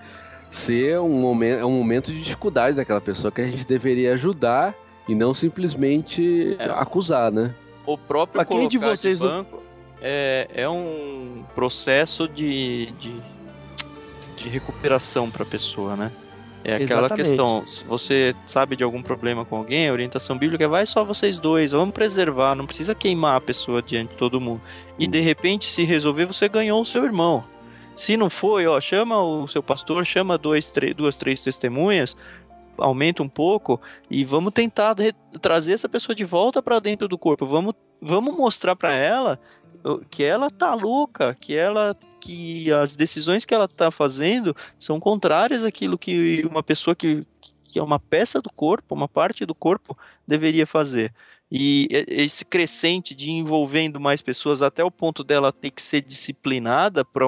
ser um momento, é um momento de dificuldade daquela pessoa que a gente deveria ajudar e não simplesmente é. acusar, né? o próprio colocar de, vocês de banco do... é, é um processo de, de, de recuperação para a pessoa, né? É aquela Exatamente. questão, se você sabe de algum problema com alguém, a orientação bíblica vai só vocês dois, vamos preservar, não precisa queimar a pessoa diante de todo mundo. E de repente, se resolver, você ganhou o seu irmão. Se não foi, ó, chama o seu pastor, chama dois, três, duas, três testemunhas, aumenta um pouco e vamos tentar trazer essa pessoa de volta para dentro do corpo. Vamos, vamos mostrar para ela que ela tá louca, que ela que as decisões que ela tá fazendo são contrárias àquilo que uma pessoa que, que é uma peça do corpo, uma parte do corpo deveria fazer. E esse crescente de envolvendo mais pessoas até o ponto dela ter que ser disciplinada para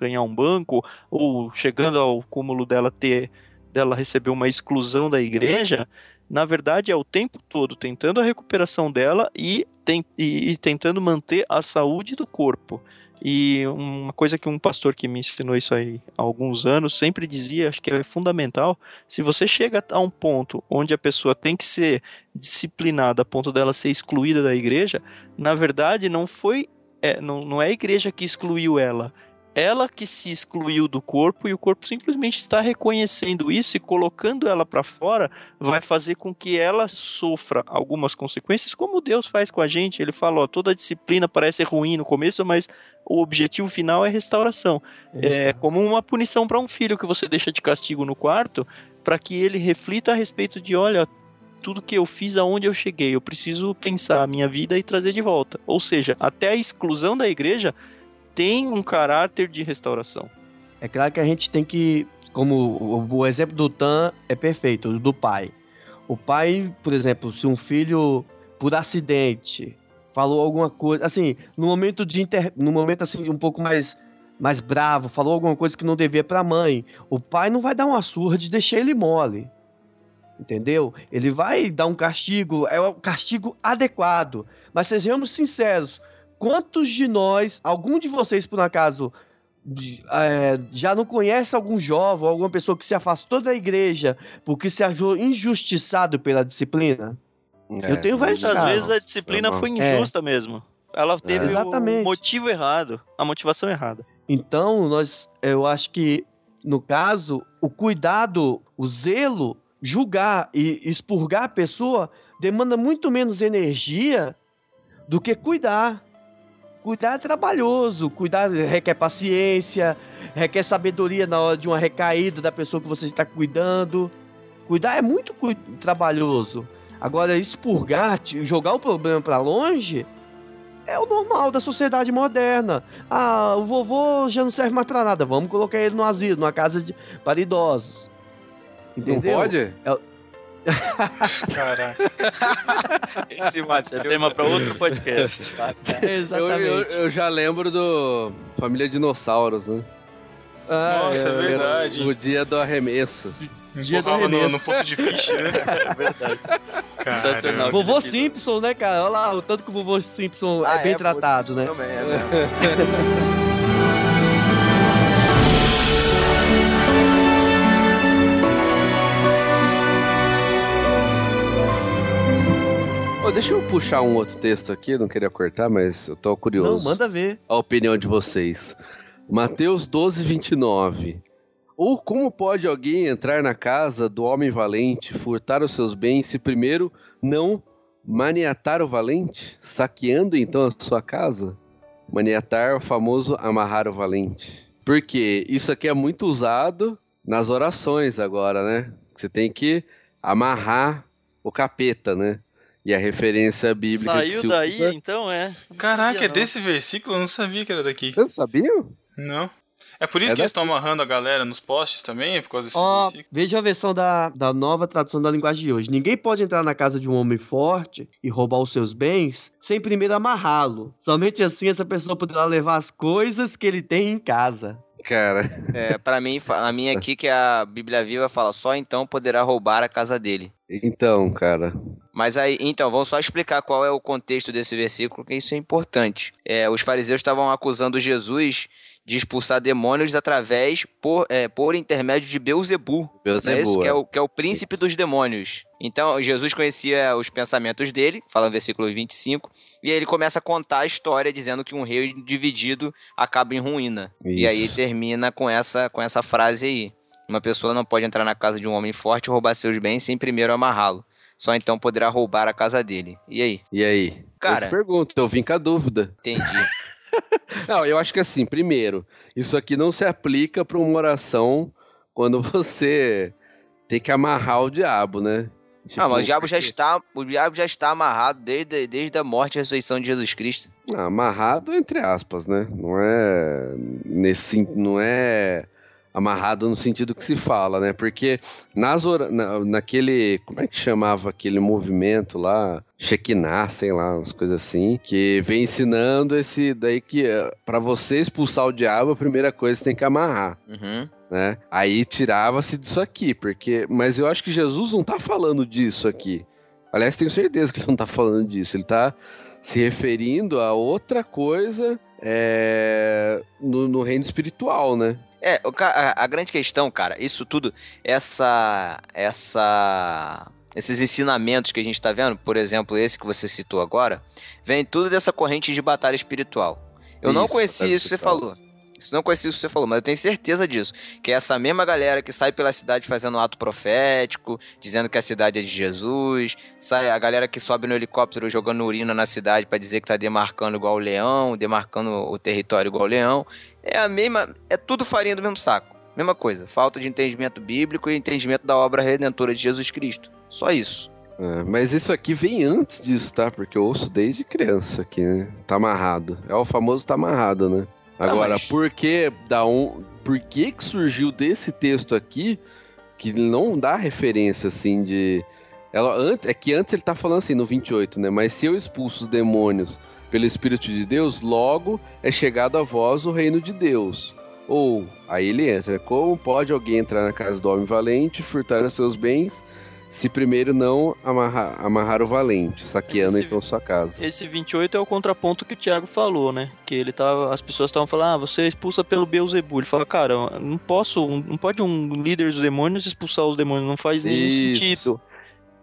ganhar um banco, ou chegando ao cúmulo dela ter dela receber uma exclusão da igreja, na verdade é o tempo todo tentando a recuperação dela e, tem, e, e tentando manter a saúde do corpo. E uma coisa que um pastor que me ensinou isso aí há alguns anos sempre dizia, acho que é fundamental, se você chega a um ponto onde a pessoa tem que ser disciplinada a ponto dela ser excluída da igreja, na verdade não foi é, não, não é a igreja que excluiu ela, ela que se excluiu do corpo e o corpo simplesmente está reconhecendo isso e colocando ela para fora vai fazer com que ela sofra algumas consequências, como Deus faz com a gente. Ele fala: ó, toda disciplina parece ruim no começo, mas o objetivo final é restauração. É, é como uma punição para um filho que você deixa de castigo no quarto, para que ele reflita a respeito de: olha, tudo que eu fiz, aonde eu cheguei, eu preciso pensar a minha vida e trazer de volta. Ou seja, até a exclusão da igreja tem um caráter de restauração. É claro que a gente tem que, como o, exemplo do Tan é perfeito, do pai. O pai, por exemplo, se um filho por acidente falou alguma coisa, assim, no momento de inter, no momento assim um pouco mais mais bravo, falou alguma coisa que não devia para a mãe, o pai não vai dar uma surra de deixar ele mole. Entendeu? Ele vai dar um castigo, é o castigo adequado. Mas sejamos sinceros, quantos de nós, algum de vocês por acaso, de- é, já não conhece algum jovem, alguma pessoa que se afastou da igreja porque se achou injustiçado pela disciplina? É, Eu tenho vários Muitas vezes a disciplina normal. foi injusta mesmo. Ela teve o motivo errado, a motivação errada. Então, nós, eu acho que, no caso, o cuidado, o zelo, julgar e expurgar a pessoa demanda muito menos energia do que cuidar. Cuidar é trabalhoso, cuidar requer paciência, requer sabedoria na hora de uma recaída da pessoa que você está cuidando. Cuidar é muito cui- trabalhoso. Agora, expurgar, jogar o problema para longe, é o normal da sociedade moderna. Ah, o vovô já não serve mais pra nada. Vamos colocar ele no asilo, numa casa de, para idosos. Não Entendeu? pode? Caraca. Esse Isso é tema para outro podcast. Eu, Exatamente. eu, eu já lembro do Família Dinossauros, né? Ah, Nossa, é é, verdade. O dia do arremesso. Dia do Empurrava no, arremesso. no poço de piche, né? É verdade. Sensacional. Vovô Simpson, né, cara? Olha lá, o tanto que o vovô Simpson Ah, é bem tratado, né? Também, é mesmo. Deixa eu puxar um outro texto aqui, não queria cortar, mas eu tô curioso. Não, manda ver. a opinião de vocês. Mateus 12, 29. Ou como pode alguém entrar na casa do homem valente, furtar os seus bens, se primeiro não maniatar o valente, saqueando então a sua casa? Maniatar é o famoso amarrar o valente. Porque isso aqui é muito usado nas orações agora, né? Você tem que amarrar o capeta, né? E a referência bíblica Saiu daí, usa... então é. Caraca, é desse versículo? Eu não sabia que era daqui. Vocês não sabiam? Não. É por isso É que eles daqui. estão amarrando a galera nos postes também? É por causa desse Ó, versículo? veja a versão da, da nova tradução da linguagem de hoje. Ninguém pode entrar na casa de um homem forte e roubar os seus bens sem primeiro amarrá-lo. Somente assim essa pessoa poderá levar as coisas que ele tem em casa. Cara, É, pra mim, a minha aqui que a Bíblia Viva fala, só então poderá roubar a casa dele. Então, cara. Mas aí, então, vamos só explicar qual é o contexto desse versículo, que isso é importante. É, os fariseus estavam acusando Jesus de expulsar demônios através, por, é, por intermédio de Beuzebu. Não é isso? Beuzebu, Que é, o, que é o príncipe dos demônios. Então, Jesus conhecia os pensamentos dele, fala no versículo 25, e aí ele começa a contar a história dizendo que um rei dividido acaba em ruína. E aí Isso. termina com essa, com essa frase aí. Uma pessoa não pode entrar na casa de um homem forte e roubar seus bens sem primeiro amarrá-lo. Só então poderá roubar a casa dele. E aí? E aí? Cara- Eu pergunto, eu vim com a dúvida. Entendi. Não, eu acho que assim, primeiro, isso aqui não se aplica para uma oração quando você tem que amarrar o diabo, né? ah, mas o Tipo, diabo já está, o diabo já está amarrado desde, desde a morte e ressurreição de Jesus Cristo. Ah, amarrado entre aspas, né? Não é nesse não é amarrado no sentido que se fala, né? Porque nas ora... na, naquele, como é que chamava aquele movimento lá, Shekinah, sei lá, umas coisas assim, que vem ensinando esse daí que para você expulsar o diabo, a primeira coisa você tem que amarrar. Uhum. né? Aí tirava-se disso aqui, porque. Mas eu acho que Jesus não tá falando disso aqui. Aliás, tenho certeza que ele não tá falando disso. Ele tá se referindo a outra coisa é, no, no reino espiritual, né? É, a, a grande questão, cara, isso tudo, essa, essa, esses ensinamentos que a gente tá vendo, por exemplo, esse que você citou agora, vem tudo dessa corrente de batalha espiritual. Eu não Isso, conhecia batalha isso que você falou. Isso não conhecia isso que você falou, mas eu tenho certeza disso. Que é essa mesma galera que sai pela cidade fazendo um ato profético, dizendo que a cidade é de Jesus, sai a galera que sobe no helicóptero jogando urina na cidade pra dizer que tá demarcando igual o leão, demarcando o território igual o leão. É a mesma. É tudo farinha do mesmo saco. Mesma coisa. Falta de entendimento bíblico e entendimento da obra redentora de Jesus Cristo. Só isso. É, mas isso aqui vem antes disso, tá? Porque eu ouço desde criança aqui, né? Tá amarrado. É o famoso tá amarrado, né? Agora, mas- por que dá um. Por que que surgiu desse texto aqui que não dá referência assim de. Ela, antes, é que antes ele tá falando assim no 28, né? Mas se eu expulso os demônios pelo Espírito de Deus, logo é chegado a vós o reino de Deus. Ou, aí ele entra, como pode alguém entrar na casa do homem valente, furtar os seus bens, se primeiro não amarrar, amarrar o valente, saqueando Esse- então sua casa. Esse 28 é o contraponto que o Thiago falou, né? Que ele tava. As pessoas estavam falando, ah, você é expulsa pelo Beuzebu. Ele fala, cara, não posso. Não pode um líder dos demônios expulsar os demônios, não faz nenhum Isso. sentido.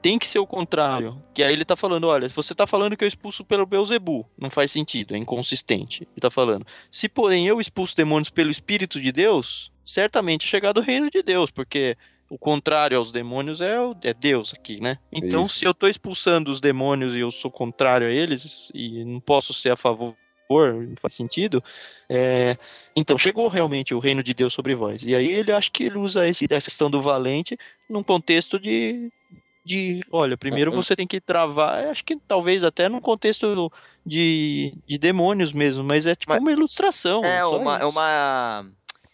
Tem que ser o contrário. Que aí ele tá falando, olha, você tá falando que eu expulso pelo Beuzebu. Não faz sentido, é inconsistente. Ele tá falando. Se porém eu expulso demônios pelo Espírito de Deus, certamente é chegado o reino de Deus, porque o contrário aos demônios é, o- é Deus aqui, né? Então, Isso. se eu tô expulsando os demônios e eu sou contrário a eles, e não posso ser a favor, não faz sentido, é, então chegou realmente o reino de Deus sobre vós. E aí ele acha que ele usa esse, essa questão do valente num contexto de. De, olha, primeiro você tem que travar, acho que talvez até num contexto de, de demônios mesmo, mas é tipo Mas- uma ilustração. É uma, é uma.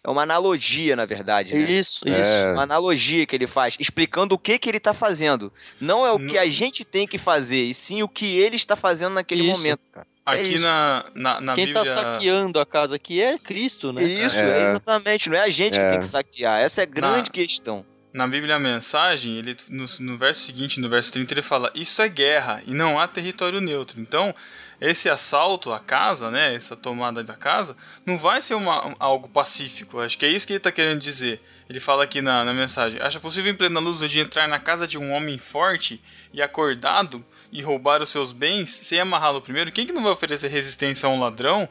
É uma analogia, na verdade, né? Isso, isso. É. Uma analogia que ele faz, explicando o que, que ele tá fazendo. Não é o que a gente tem que fazer, e sim o que ele está fazendo naquele Isso. momento, cara. Aqui isso. na, na, na Quem Bíblia... tá saqueando a casa aqui é Cristo, né? Isso, É. exatamente. Não é a gente que É. tem que saquear. Essa é a grande Na- questão. Na Bíblia, a mensagem, ele, no, no verso seguinte, no verso 30, ele fala: Isso é guerra e não há território neutro. Então, esse assalto à casa, né, essa tomada da casa, não vai ser uma, um- algo pacífico. Acho que é isso que ele está querendo dizer. Ele fala aqui na, na mensagem: Acha possível em plena luz dia entrar na casa de um homem forte e acordado e roubar os seus bens sem amarrá-lo primeiro? Quem que não vai oferecer resistência a um ladrão?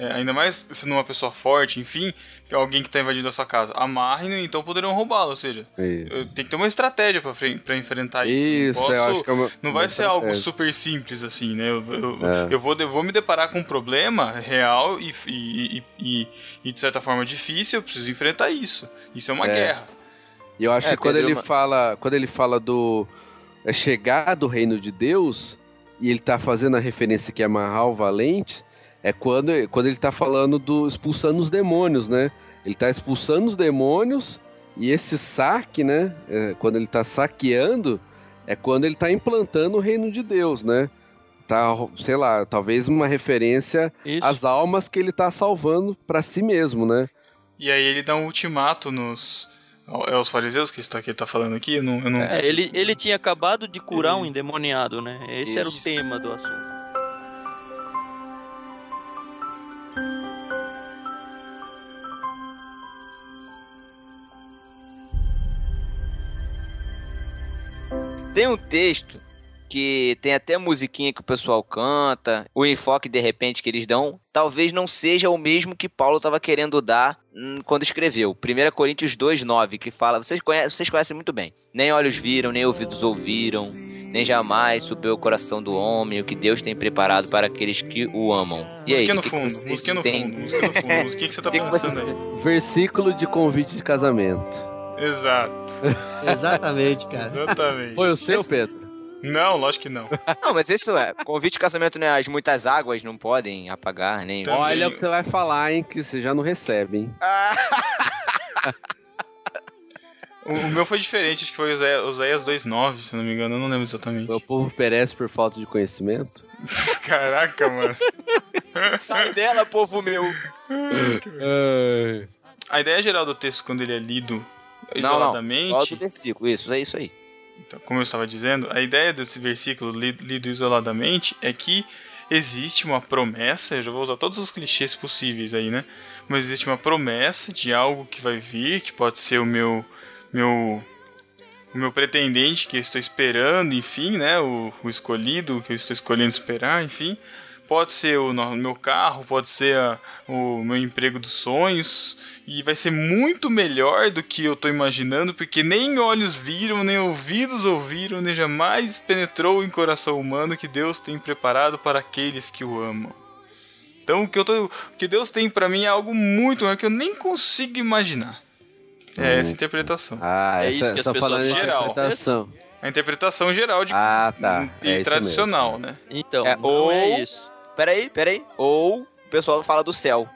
É, ainda mais sendo uma pessoa forte, enfim, que é alguém que está invadindo a sua casa. Amarrem-no e então poderão roubá-lo. Ou seja, Isso, tem que ter uma estratégia pra enfrentar isso. Isso, não, eu posso- acho que é uma, não vai uma ser algo super simples assim, né? Eu, eu, É. eu vou, eu vou me deparar com um problema real e, e, e, e- e, de certa forma difícil, eu preciso enfrentar isso. Isso é uma É. guerra. E eu acho É, que quando ele uma- fala, quando ele fala do é chegar do reino de Deus e ele tá fazendo a referência que é amarrar o valente, é quando, quando ele tá falando do expulsando os demônios, né? Ele tá expulsando os demônios e esse saque, né? é, quando ele tá saqueando, é quando ele tá implantando o reino de Deus, né? Tá, sei lá, talvez uma referência Isso. às almas que ele tá salvando pra si mesmo, né? E aí ele dá um ultimato nos. É os fariseus que ele está, que ele tá falando aqui? Eu não, eu não- É, ele, ele tinha acabado de curar um endemoniado, né? Esse era o Isso. tema do assunto. Tem um texto que tem até musiquinha que o pessoal canta, o enfoque de repente que eles dão, talvez não seja o mesmo que Paulo estava querendo dar hum, quando escreveu. 1 Coríntios 2:9, que fala, vocês conhecem, vocês conhecem muito bem. Nem olhos viram, nem ouvidos ouviram, nem jamais subiu o coração do homem o que Deus tem preparado para aqueles que o amam. E aí, Musiquinha no o que que fundo, musiquinha no fundo, no fundo. Musiquinha que você tá O que que pensando aí. Versículo de convite de casamento. Exato, Exatamente, cara. exatamente. Foi o seu, Esse- Pedro? Não, lógico que não. Não, mas isso é, convite de casamento, né? As muitas águas não podem apagar, nem... Também. Olha o que você vai falar, hein? Que você já não recebe, hein? O, o meu foi diferente, acho que foi Oséias Oséias 2.9, se eu não me engano, eu não lembro exatamente. O povo perece por falta de conhecimento. Caraca, mano. Sai dela, povo meu! A ideia geral do texto, quando ele é lido Não, não, isoladamente, só do versículo, isso, é isso aí. então, como eu estava dizendo, a ideia desse versículo li- lido isoladamente é que existe uma promessa, eu já vou usar todos os clichês possíveis aí, né? Mas existe uma promessa de algo que vai vir, que pode ser o meu meu o meu pretendente que eu estou esperando, enfim, né? O, o escolhido que eu estou escolhendo esperar, enfim. Pode ser o meu carro, pode ser a- o meu emprego dos sonhos. E vai ser muito melhor do que eu tô imaginando, porque nem olhos viram, nem ouvidos ouviram, nem jamais penetrou em coração humano que Deus tem preparado para aqueles que o amam. Então o que, eu tô, o que Deus tem para mim é algo muito maior que eu nem consigo imaginar. É essa a interpretação. Ah, É essa, isso que as só pessoas falando de geral. interpretação. A interpretação geral de Ah, tá. e É tradicional, né? Então, É, não ou- é isso. Peraí, peraí. Ou o pessoal fala do céu.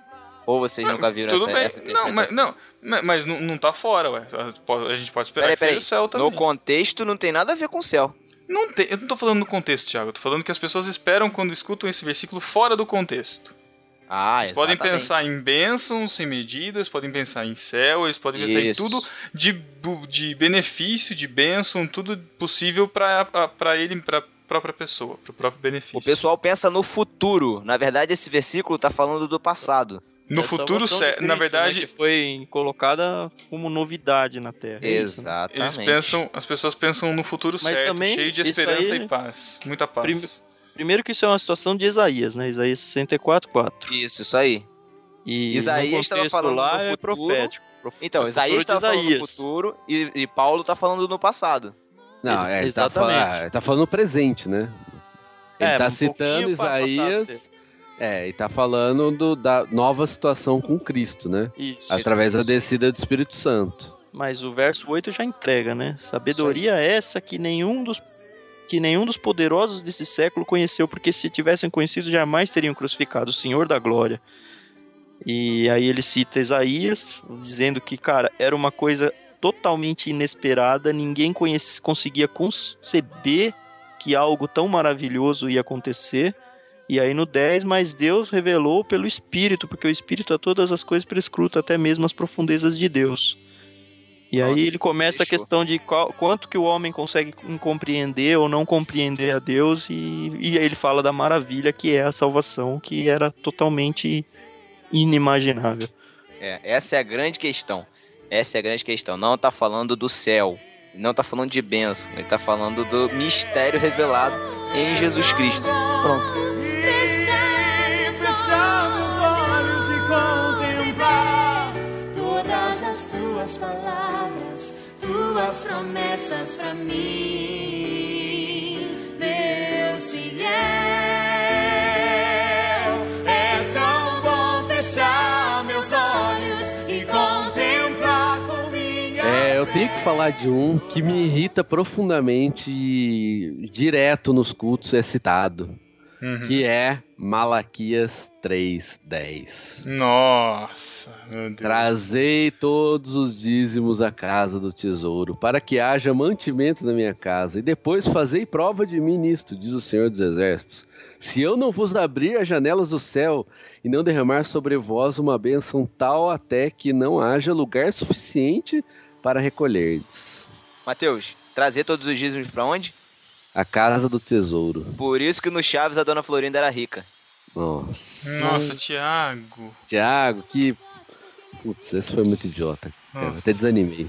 Ou vocês nunca viram Tudo essa, bem. essa não, mas, não, mas- não, não tá fora, ué. A gente pode esperar Peraí, que seja peraí. o céu também. No contexto não tem nada a ver com o céu. Não tem, eu não tô falando no contexto, Thiago. Eu tô falando que as pessoas esperam quando escutam esse versículo fora do contexto. Ah, Eles podem exatamente. pensar em bênçãos sem medidas, podem pensar em céu, eles podem pensar em tudo de, de benefício, de bênção, tudo possível pra ele, pra própria pessoa, pro próprio benefício. O pessoal pensa no futuro. Na verdade, esse versículo tá falando do passado. no É a futuro, Cristo, na né, verdade, que foi colocada como novidade na Terra. é né? Exatamente. eles pensam, as pessoas pensam no futuro Mas certo, também cheio de esperança aí- e paz, muita paz. Prime- Primeiro que isso é uma situação de Isaías, né? Isaías 64, 4. Isso, isso aí. E Isaías estava falando lá no é futuro. profético. Prof- Então, é o Isaías futuro estava falando no Isaías. futuro e, e Paulo tá falando no passado. Não, é, ele tá, ah, ele tá falando presente, né? Ele É, tá um citando Isaías. É, e tá falando do- da nova situação com Cristo, né? Isso. Através da descida do Espírito Santo. Mas o verso 8 já entrega, né? Sabedoria é essa que nenhum dos que nenhum dos poderosos desse século conheceu, porque se tivessem conhecido jamais teriam crucificado o Senhor da glória. E aí ele cita Isaías, dizendo que, cara, era uma coisa totalmente inesperada, ninguém conseguia conceber que algo tão maravilhoso ia acontecer. E aí no 10, mas Deus revelou pelo Espírito, porque o Espírito a todas as coisas prescruta até mesmo as profundezas de Deus. E Nossa, aí ele começa a fechou. questão de qual- quanto que o homem consegue compreender ou não compreender a Deus, e, e aí ele fala da maravilha que é a salvação, que era totalmente inimaginável. É, essa é a grande questão. Essa é a grande questão. Não tá falando do céu. Não tá falando de bênção. Ele tá falando do mistério revelado em Jesus Cristo. Pronto. Tuas promessas pra mim. Deus fiel, que falar de um que me irrita profundamente e direto nos cultos é citado, Uhum. que é Malaquias 3:10. Nossa, meu Deus. Trazei todos os dízimos à casa do tesouro, para que haja mantimento na minha casa, e depois fazei prova de mim nisto, diz o Senhor dos Exércitos. Se eu não vos abrir as janelas do céu e não derramar sobre vós uma bênção tal até que não haja lugar suficiente para recolherdes. Mateus, trazer todos os dízimos pra onde? A casa do tesouro. Por isso que no Chaves a dona Florinda era rica. Nossa. Nossa, Thiago. Tiago, que. Putz, esse foi muito idiota. cara. Nossa. Até desanimei.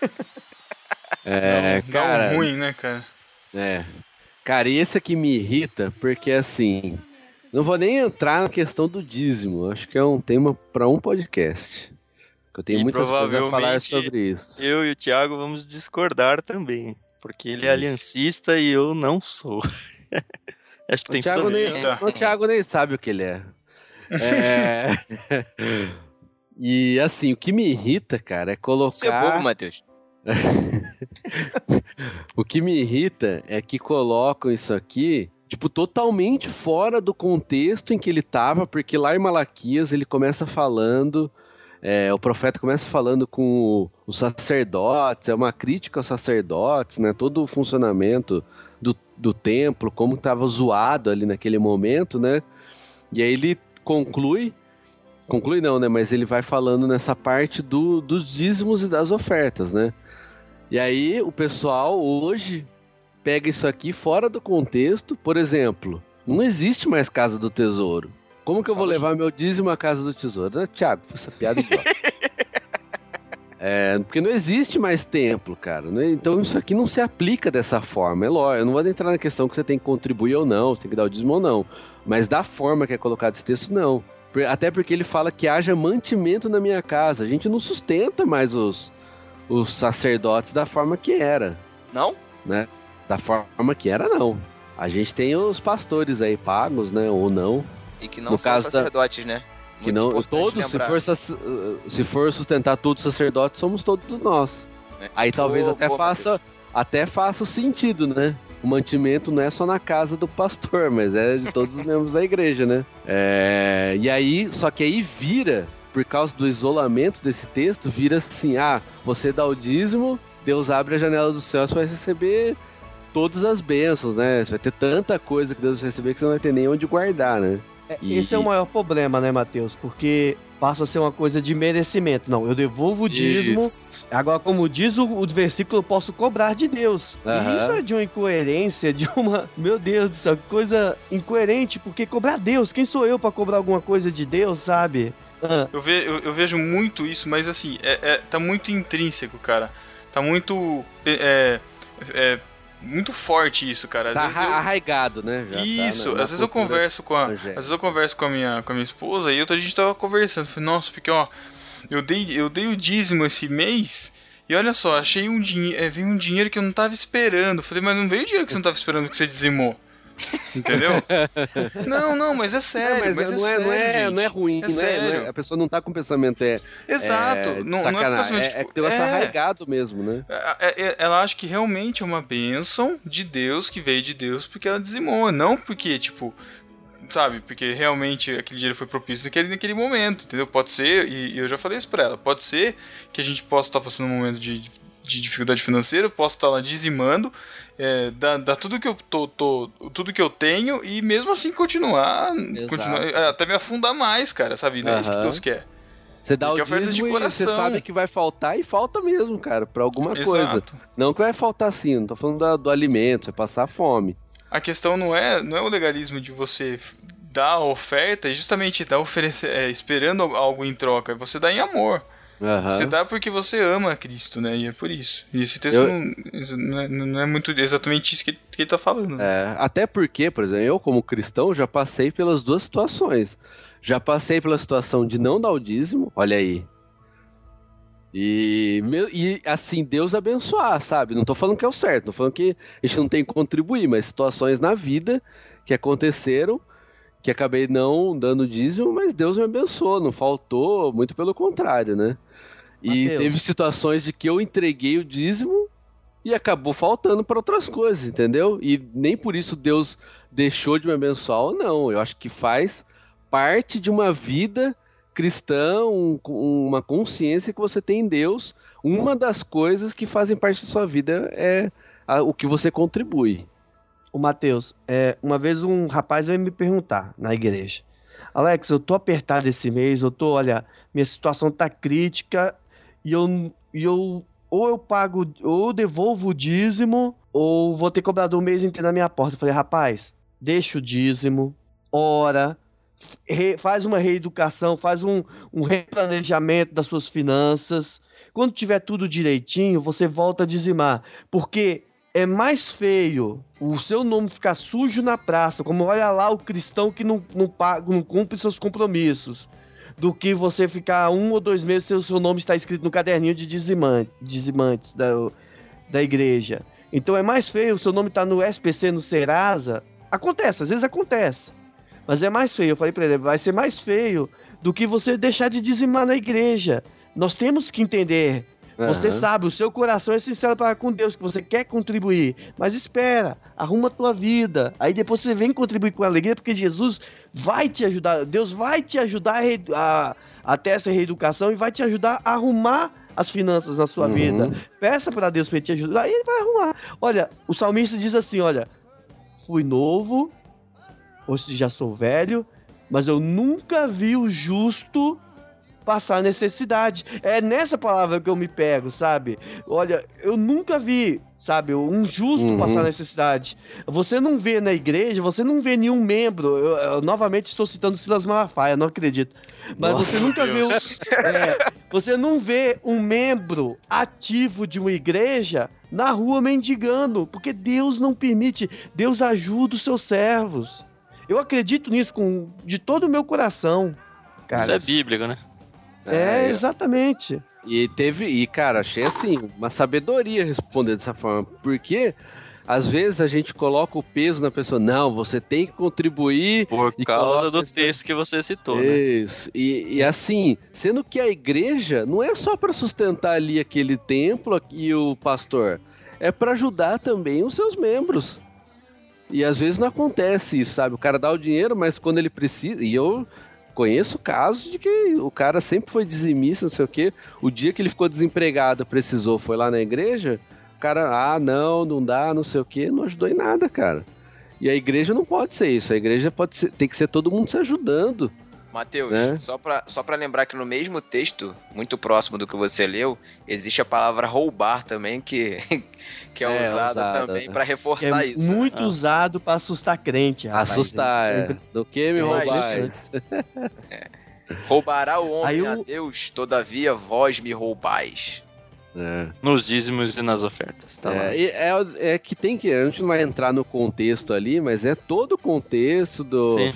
É, Dá um cara. ruim, né, cara? É. Cara, e esse aqui me irrita porque assim. Não vou nem entrar na questão do dízimo. Acho que é um tema para um podcast. Eu tenho E muitas coisas a falar sobre isso. Eu e o Thiago vamos discordar também, porque ele é aliancista e eu não sou. Acho que O tem Thiago, nem, o Thiago nem sabe o que ele é. É. e assim, o que me irrita, cara, é colocar. Você é bobo, Mateus. O que me irrita é que colocam isso aqui, tipo, totalmente fora do contexto em que ele tava, porque lá em Malaquias ele começa falando, é, o profeta começa falando com os sacerdotes, é uma crítica aos sacerdotes, né? Todo o funcionamento do, do templo, como tava zoado ali naquele momento, né? E aí ele conclui. Conclui não, né? Mas ele vai falando nessa parte do, dos dízimos e das ofertas, né? E aí o pessoal hoje pega isso aqui fora do contexto. Por exemplo, não existe mais casa do tesouro. Como que eu vou levar meu dízimo à casa do tesouro? Ah, Tiago, essa piada é idiota. É, porque não existe mais templo, cara. né? Então isso aqui não se aplica dessa forma. É lógico, eu não vou entrar na questão que você tem que contribuir ou não, tem que dar o dízimo ou não. Mas da forma que é colocado esse texto, não. Até porque ele fala que haja mantimento na minha casa. A gente não sustenta mais os, os sacerdotes da forma que era, Não? né? Da forma que era, não. A gente tem os pastores aí pagos, né? Ou não. E que não No são caso da- sacerdotes, né? Que Muito não, importante todos, se for, sac- se for sustentar todos os sacerdotes, somos todos nós. É. Aí talvez até pô, faça, até faça o sentido, né? O mantimento não é só na casa do pastor, mas é de todos os membros da igreja, né? É, e aí, só que aí vira, por causa do isolamento desse texto, vira assim: ah, você dá o dízimo, Deus abre a janela do céu, você vai receber todas as bênçãos, né? Você vai ter tanta coisa que Deus vai receber que você não vai ter nem onde guardar, né? É, E- Esse é o maior problema, né, Matheus? Porque passa a ser uma coisa de merecimento. Não, eu devolvo o dízimo. Isso. Agora, como diz o, o versículo, eu posso cobrar de Deus. E Aham. isso é de uma incoerência, de uma. Meu Deus do céu, coisa incoerente, porque cobrar Deus. Quem sou eu pra cobrar alguma coisa de Deus, sabe? Ah, Eu, ve, eu, eu vejo muito isso, mas assim, é, é- tá muito intrínseco, cara. Tá muito. É, é, muito forte isso, cara. Às Tá vezes eu- arra- arraigado, né? Já tá Isso, na- na às vezes eu converso com a, às vezes eu converso com a minha, com a minha esposa e outra a gente tava conversando, falei, nossa, porque ó, eu dei, eu dei o dízimo esse mês e olha só, achei um dinheiro, veio um dinheiro que eu não tava esperando. Falei, mas não veio o dinheiro que você não tava esperando que você dizimou. Entendeu? não, não, mas é sério, É, mas, mas, é, não, é, sério, não, é, gente. não é ruim, É não é- não é- sério. a pessoa não tá com o pensamento é, Exato, é, não, não é sacanagem, pensamento, é, é tipo, negócio é. arraigado mesmo, né? É- é- Ela acha que realmente é uma bênção de Deus, que veio de Deus, porque ela dizimou, não porque, tipo, sabe, porque realmente aquele dinheiro foi propício naquele, naquele momento, entendeu? Pode ser, e, e eu já falei isso pra ela, pode ser que a gente possa estar passando um momento de, de dificuldade financeira, posso estar lá dizimando, é, dá, dá tudo que eu tô, tô- tudo que eu tenho e mesmo assim continuar, continuar é, até me afundar mais, cara, sabe? Não é isso que. Deus quer. Você dá Porque o de dízimo e você coração. sabe que vai faltar e falta mesmo, cara, pra alguma coisa. Exato. Não que vai faltar sim, não tô falando da- do alimento, vai passar fome. A questão não é, não é o legalismo de você dar a oferta e justamente dar oferecer, é, esperando algo em troca. Você dá em amor. Aham. Você dá porque você ama Cristo, né? E é por isso. E esse texto Eu- não, é, não é muito exatamente isso que ele, que ele tá falando. né? É, até porque, por exemplo, eu como cristão já passei pelas duas situações. Já passei pela situação de não dar o dízimo, olha aí. E, meu- e assim, Deus abençoar, sabe? Não tô falando que é o certo, não tô falando que a gente não tem que contribuir, mas situações na vida que aconteceram, que acabei não dando dízimo, mas Deus me abençoou, não faltou, muito pelo contrário, né? E Mateus. teve situações de que eu entreguei o dízimo e acabou faltando para outras coisas, entendeu? E nem por isso Deus deixou de me abençoar ou não. Eu acho que faz parte de uma vida cristã, um- uma consciência que você tem em Deus. Uma das coisas que fazem parte da sua vida é a- o que você contribui. o Matheus, é, uma vez um rapaz veio me perguntar na igreja: Alex, eu tô apertado esse mês, eu tô, olha, minha situação tá crítica e eu, e eu ou eu pago, ou eu devolvo o dízimo, ou vou ter cobrador o mês inteiro na minha porta. Eu falei, rapaz, deixa o dízimo, ora, re- faz uma reeducação, faz um, um replanejamento das suas finanças. Quando tiver tudo direitinho, você volta a dizimar. Porque é mais feio o seu nome ficar sujo na praça, como olha lá o cristão que não, não, paga, não cumpre seus compromissos, do que você ficar um ou dois meses sem o seu nome estar escrito no caderninho de dizimante, dizimantes da, da igreja. Então é mais feio o seu nome estar no SPC, no Serasa. Acontece, às vezes acontece. Mas é mais feio. Eu falei pra ele, vai ser mais feio do que você deixar de dizimar na igreja. Nós temos que entender você sabe, o seu coração é sincero para com Deus, que você quer contribuir. Mas espera, arruma a tua vida. Aí depois você vem contribuir com alegria, porque Jesus vai te ajudar. Deus vai te ajudar a, reedu- a, a ter essa reeducação e vai te ajudar a arrumar as finanças na sua Uhum. vida. Peça para Deus para te ajudar e ele vai arrumar. Olha, o salmista diz assim: olha, fui novo, hoje já sou velho, mas eu nunca vi o justo passar necessidade. É nessa palavra que eu me pego, sabe? Olha, eu nunca vi, sabe, um justo Uhum. passar necessidade. Você não vê na igreja, você não vê nenhum membro. Eu, eu novamente estou citando Silas Malafaia, não acredito. Mas Nossa, você nunca vê Deus. é, você não vê um membro ativo de uma igreja na rua mendigando, porque Deus não permite. Deus ajuda os seus servos. Eu acredito nisso com de todo o meu coração. Cara, Isso é bíblico, né? É, É, exatamente. E teve, e cara, achei assim, uma sabedoria responder dessa forma, porque às vezes a gente coloca o peso na pessoa, não, você tem que contribuir. Por causa do esse- texto que você citou, né? Isso. E, e assim, sendo que a igreja não é só para sustentar ali aquele templo e o pastor, é para ajudar também os seus membros. E às vezes não acontece isso, sabe? O cara dá o dinheiro, mas quando ele precisa. E eu conheço casos de que o cara sempre foi dizimista, não sei o quê. O dia que ele ficou desempregado, precisou, foi lá na igreja. O cara, ah, não, não dá, não sei o quê, não ajudou em nada, cara. E a igreja não pode ser isso. A igreja pode ser, tem que ser todo mundo se ajudando. Mateus, Né? só, pra, só pra lembrar que no mesmo texto, muito próximo do que você leu, existe a palavra roubar também, que, que é, É, usada usada, também né? pra Que reforçar é isso. muito Ah. usado pra assustar crente, rapaz. Assustar, é. Do que me Imagina. roubais? Roubará o homem Aí a Deus, todavia vós me roubais. É. Nos dízimos e nas ofertas. Tá lá. É, e é, é que tem que. A gente não vai entrar no contexto ali, mas é todo o contexto do, Sim.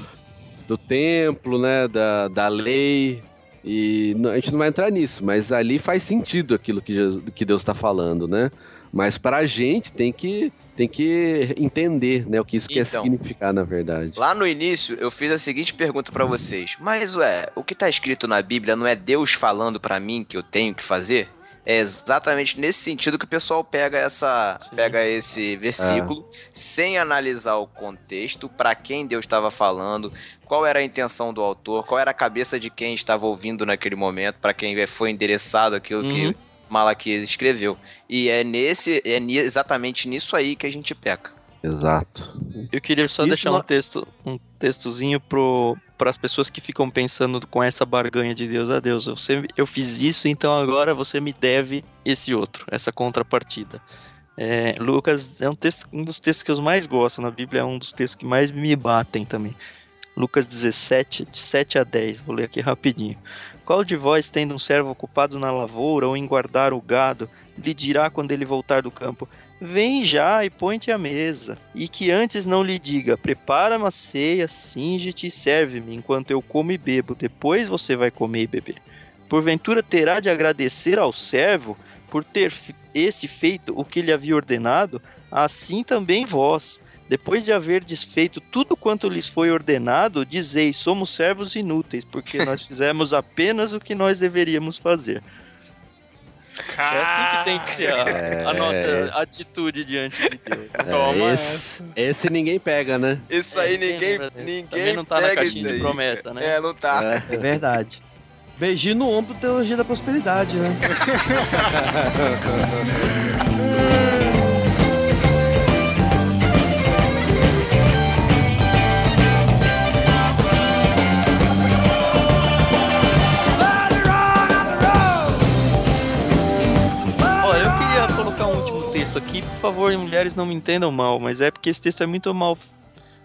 Do templo, né? Da, da lei. E a gente não vai entrar nisso, mas ali faz sentido aquilo que, Jesus- que Deus está falando, né? Mas pra gente tem que, tem que entender né, o que isso quer Então. significar, na verdade. Lá no início, eu fiz a seguinte pergunta pra vocês. Mas, ué, o que tá escrito na Bíblia não é Deus falando pra mim que eu tenho que fazer? É exatamente nesse sentido que o pessoal pega essa, Sim. pega esse versículo sem analisar o contexto, pra quem Deus estava falando, qual era a intenção do autor, qual era a cabeça de quem estava ouvindo naquele momento, pra quem foi endereçado aquilo Uhum. que Malaquias escreveu. E é nesse, é exatamente nisso aí que a gente peca. Exato. Eu queria só Isso deixar não- um texto, um textozinho pro para as pessoas que ficam pensando com essa barganha de Deus a Deus. Eu, sempre, eu fiz isso, então agora você me deve esse outro, essa contrapartida. É, Lucas é um, texto, um dos textos que eu mais gosto na Bíblia, é um dos textos que mais me batem também. Lucas 17, de 7 a 10, vou ler aqui rapidinho. Qual de vós, tendo um servo ocupado na lavoura ou em guardar o gado, lhe dirá quando ele voltar do campo: Vem já e põe-te à mesa, e que antes não lhe diga: Prepara uma ceia, singe-te e serve-me, enquanto eu como e bebo, depois você vai comer e beber. Porventura terá de agradecer ao servo por ter este feito o que lhe havia ordenado, assim também vós. Depois de haver desfeito tudo quanto lhes foi ordenado, dizeis: somos servos inúteis, porque nós fizemos apenas o que nós deveríamos fazer. É assim que tem que ser a, a nossa atitude diante de Deus. É, Toma esse, esse ninguém pega, né? Isso É, aí ninguém ninguém, Também não tá na pega caixinha isso de aí. promessa, né? É, não tá. É. É verdade. Beijinho no ombro, teologia da prosperidade, né? texto aqui, por favor, mulheres não me entendam mal, mas é porque esse texto é muito mal,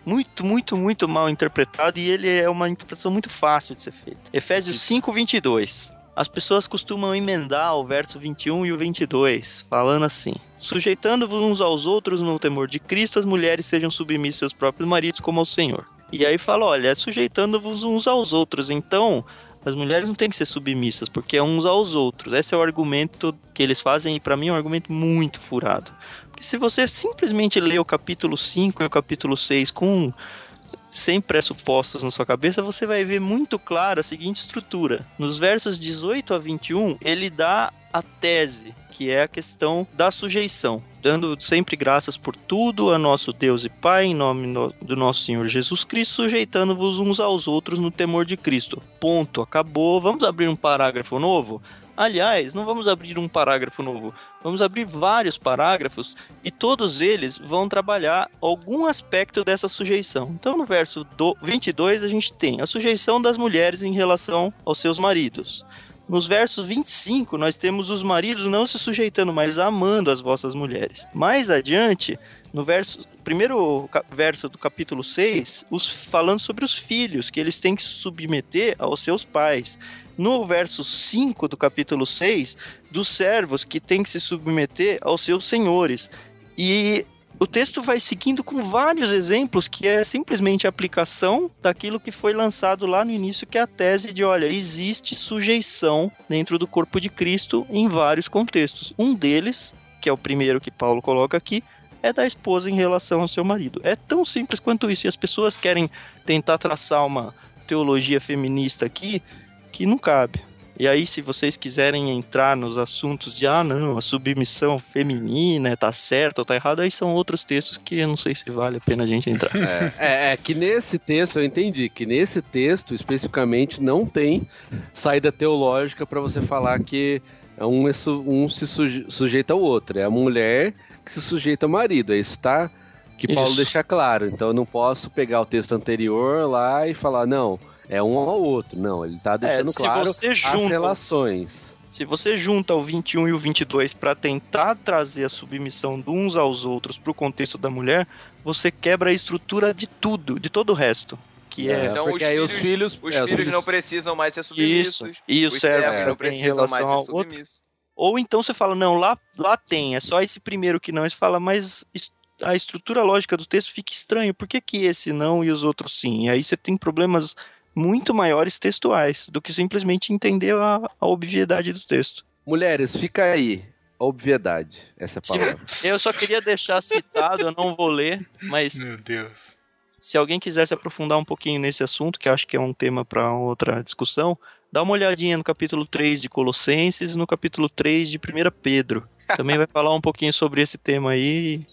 muito, muito, muito mal interpretado e ele é uma interpretação muito fácil de ser feita. Efésios 5, 22. As pessoas costumam emendar o verso 21 e o 22, falando assim: Sujeitando-vos uns aos outros no temor de Cristo, as mulheres sejam submissas aos próprios maridos como ao Senhor. E aí fala: olha, sujeitando-vos uns aos outros. Então, as mulheres não têm que ser submissas, porque é uns aos outros. Esse é o argumento que eles fazem, e pra mim é um argumento muito furado. Porque se você simplesmente lê o capítulo 5 e o capítulo 6 com sem pressupostos na sua cabeça, você vai ver muito claro a seguinte estrutura. Nos versos 18 a 21, ele dá a tese, que é a questão da sujeição, dando sempre graças por tudo a nosso Deus e Pai, em nome no- do nosso Senhor Jesus Cristo, sujeitando-vos uns aos outros no temor de Cristo. Ponto, acabou. Vamos abrir um parágrafo novo? Aliás, não vamos abrir um parágrafo novo. Vamos abrir vários parágrafos e todos eles vão trabalhar algum aspecto dessa sujeição. Então, no verso do 22, a gente tem a sujeição das mulheres em relação aos seus maridos. Nos versos 25, nós temos os maridos não se sujeitando, mas amando as vossas mulheres. Mais adiante, no verso, primeiro verso do capítulo 6, os, falando sobre os filhos, que eles têm que se submeter aos seus pais. No verso 5 do capítulo 6, dos servos que têm que se submeter aos seus senhores. E o texto vai seguindo com vários exemplos que é simplesmente a aplicação daquilo que foi lançado lá no início, que é a tese de, olha, existe sujeição dentro do corpo de Cristo em vários contextos. Um deles, que é o primeiro que Paulo coloca aqui, é da esposa em relação ao seu marido. É tão simples quanto isso. E as pessoas querem tentar traçar uma teologia feminista aqui que não cabe. E aí, se vocês quiserem entrar nos assuntos de, ah, não, a submissão feminina tá certa ou tá errada, aí são outros textos que eu não sei se vale a pena a gente entrar. É, é, é que nesse texto, eu entendi, que nesse texto, especificamente, não tem saída teológica para você falar que um, é su- um se suje- sujeita ao outro. É a mulher que se sujeita ao marido. Aí está Que Paulo Isso. deixa claro. Então eu não posso pegar o texto anterior lá e falar, não, é um ou outro. Não, ele tá deixando É, se claro você as junta- relações. Se você junta o 21 e o 22 para tentar trazer a submissão de uns aos outros para o contexto da mulher, você quebra a estrutura de tudo, de todo o resto. Que é, Então, porque os aí os filhos- filhos. Os é, filhos não precisam mais ser submissos. isso, e o Os servo servos não precisam mais ser ao outro. Ou então você fala, não, lá, lá tem, é só esse primeiro que não. Aí Você fala, mas a estrutura lógica do texto fica estranho. Por que, que esse não e os outros sim? E aí você tem problemas muito maiores textuais do que simplesmente entender a, a obviedade do texto. Mulheres, fica aí. Obviedade. Essa palavra. Eu só queria deixar citado, eu não vou ler, mas Meu Deus. se alguém quisesse aprofundar um pouquinho nesse assunto, que eu acho que é um tema para outra discussão, dá uma olhadinha no capítulo 3 de Colossenses e no capítulo 3 de 1 Pedro. Também vai falar um pouquinho sobre esse tema aí.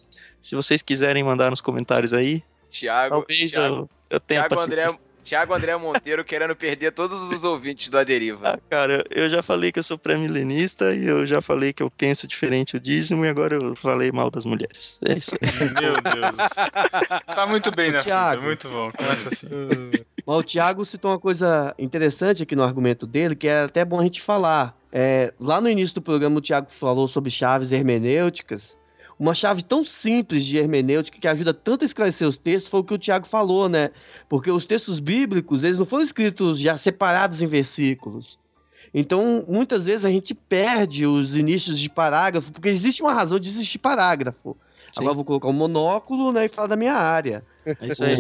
Se vocês quiserem mandar nos comentários aí, Tiago, talvez Tiago, eu, eu tenha Tiago André. Tiago André Monteiro querendo perder todos os ouvintes do Aderiva. Ah, cara, eu já falei que eu sou pré-milenista e eu já falei que eu penso diferente o dízimo e agora eu falei mal das mulheres. É isso aí. Meu Deus. Tá muito bem na fita, Thiago. muito bom. Começa assim. Mas o Thiago citou uma coisa interessante aqui no argumento dele, que é até bom a gente falar. É, lá no início do programa, o Thiago falou sobre chaves hermenêuticas. Uma chave tão simples de hermenêutica que ajuda tanto a esclarecer os textos foi o que o Tiago falou, né? Porque os textos bíblicos, eles não foram escritos já separados em versículos. Então, muitas vezes a gente perde os inícios de parágrafo, porque existe uma razão de existir parágrafo. Sim. Agora eu vou colocar um monóculo né, e falar da minha área. É isso aí.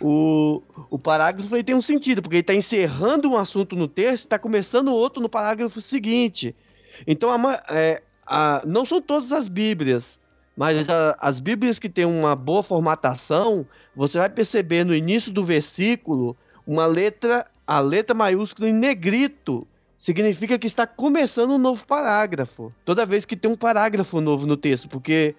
O, o parágrafo ele tem um sentido, porque ele está encerrando um assunto no texto e está começando outro no parágrafo seguinte. Então, a é, a- não são todas as Bíblias, mas a- as Bíblias que têm uma boa formatação, você vai perceber no início do versículo uma letra, a letra maiúscula em negrito. Significa que está começando um novo parágrafo. Toda vez que tem um parágrafo novo no texto, porque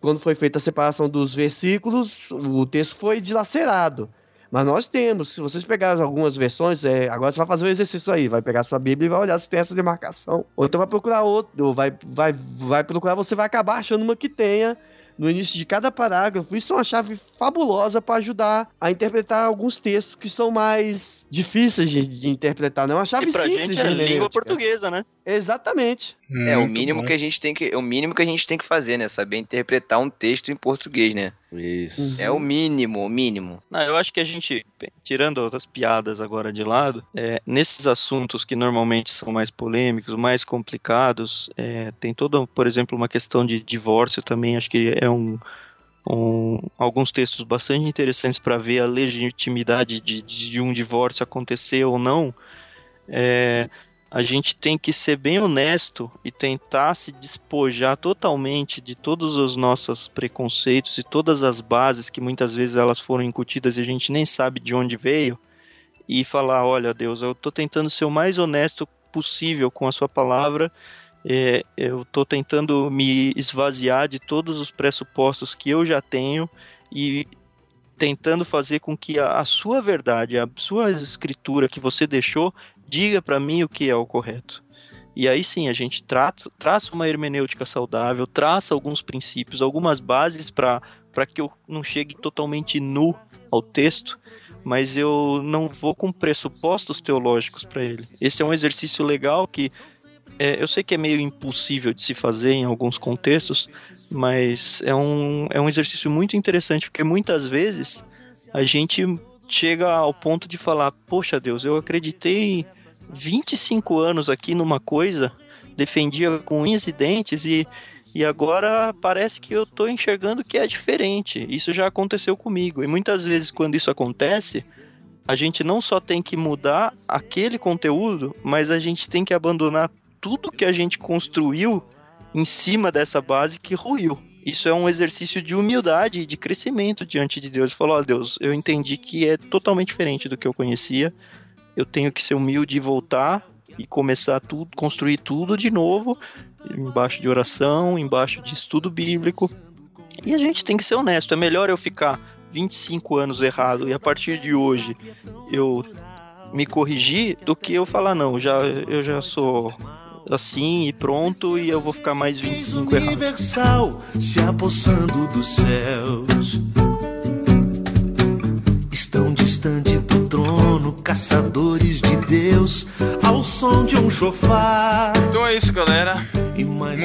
quando foi feita a separação dos versículos, o texto foi dilacerado. Mas nós temos, se vocês pegarem algumas versões, é, agora você vai fazer o exercício aí, vai pegar sua Bíblia e vai olhar se tem essa demarcação. Ou então vai procurar outro, ou vai, vai, vai procurar, você vai acabar achando uma que tenha no início de cada parágrafo. Isso é uma chave fabulosa para ajudar a interpretar alguns textos que são mais difíceis de, de interpretar. Não é uma chave E pra simples gente é língua portuguesa, né? Exatamente. É o Muito mínimo bom. que a gente tem que, o mínimo que a gente tem que fazer, né? Saber interpretar um texto em português, né? Isso. É o mínimo, o mínimo. Não, eu acho que a gente, tirando outras piadas agora de lado, é, nesses assuntos que normalmente são mais polêmicos, mais complicados, é, tem toda, por exemplo, uma questão de divórcio também, acho que é um, um- alguns textos bastante interessantes para ver a legitimidade de, de um divórcio acontecer ou não. É, a gente tem que ser bem honesto e tentar se despojar totalmente de todos os nossos preconceitos e todas as bases que muitas vezes elas foram incutidas e a gente nem sabe de onde veio e falar, olha Deus, eu estou tentando ser o mais honesto possível com a sua palavra, é, eu estou tentando me esvaziar de todos os pressupostos que eu já tenho e tentando fazer com que a, a sua verdade, a sua escritura que você deixou, diga para mim o que é o correto. E aí sim, a gente trata, traça uma hermenêutica saudável, traça alguns princípios, algumas bases para que eu não chegue totalmente nu ao texto, mas eu não vou com pressupostos teológicos para ele. Esse é um exercício legal que é, eu sei que é meio impossível de se fazer em alguns contextos, mas é um, é um exercício muito interessante, porque muitas vezes a gente chega ao ponto de falar: Poxa Deus, eu acreditei 25 anos aqui numa coisa, defendia com unhas e dentes e, e agora parece que eu tô enxergando que é diferente. Isso já aconteceu comigo. E muitas vezes, quando isso acontece, a gente não só tem que mudar aquele conteúdo, mas a gente tem que abandonar tudo que a gente construiu em cima dessa base que ruiu. Isso é um exercício de humildade e de crescimento diante de Deus. Falou, ó Deus, eu entendi que é totalmente diferente do que eu conhecia. Eu tenho que ser humilde e voltar e começar tudo, construir tudo de novo, embaixo de oração, embaixo de estudo bíblico. E a gente tem que ser honesto. É melhor eu ficar 25 anos errado e a partir de hoje eu me corrigir do que eu falar não, já eu já sou assim e pronto, e eu vou ficar mais 25 errado. universal se apossando dos céus. Estão distante caçadores de Deus, ao som de um chofar. Então é isso, galera.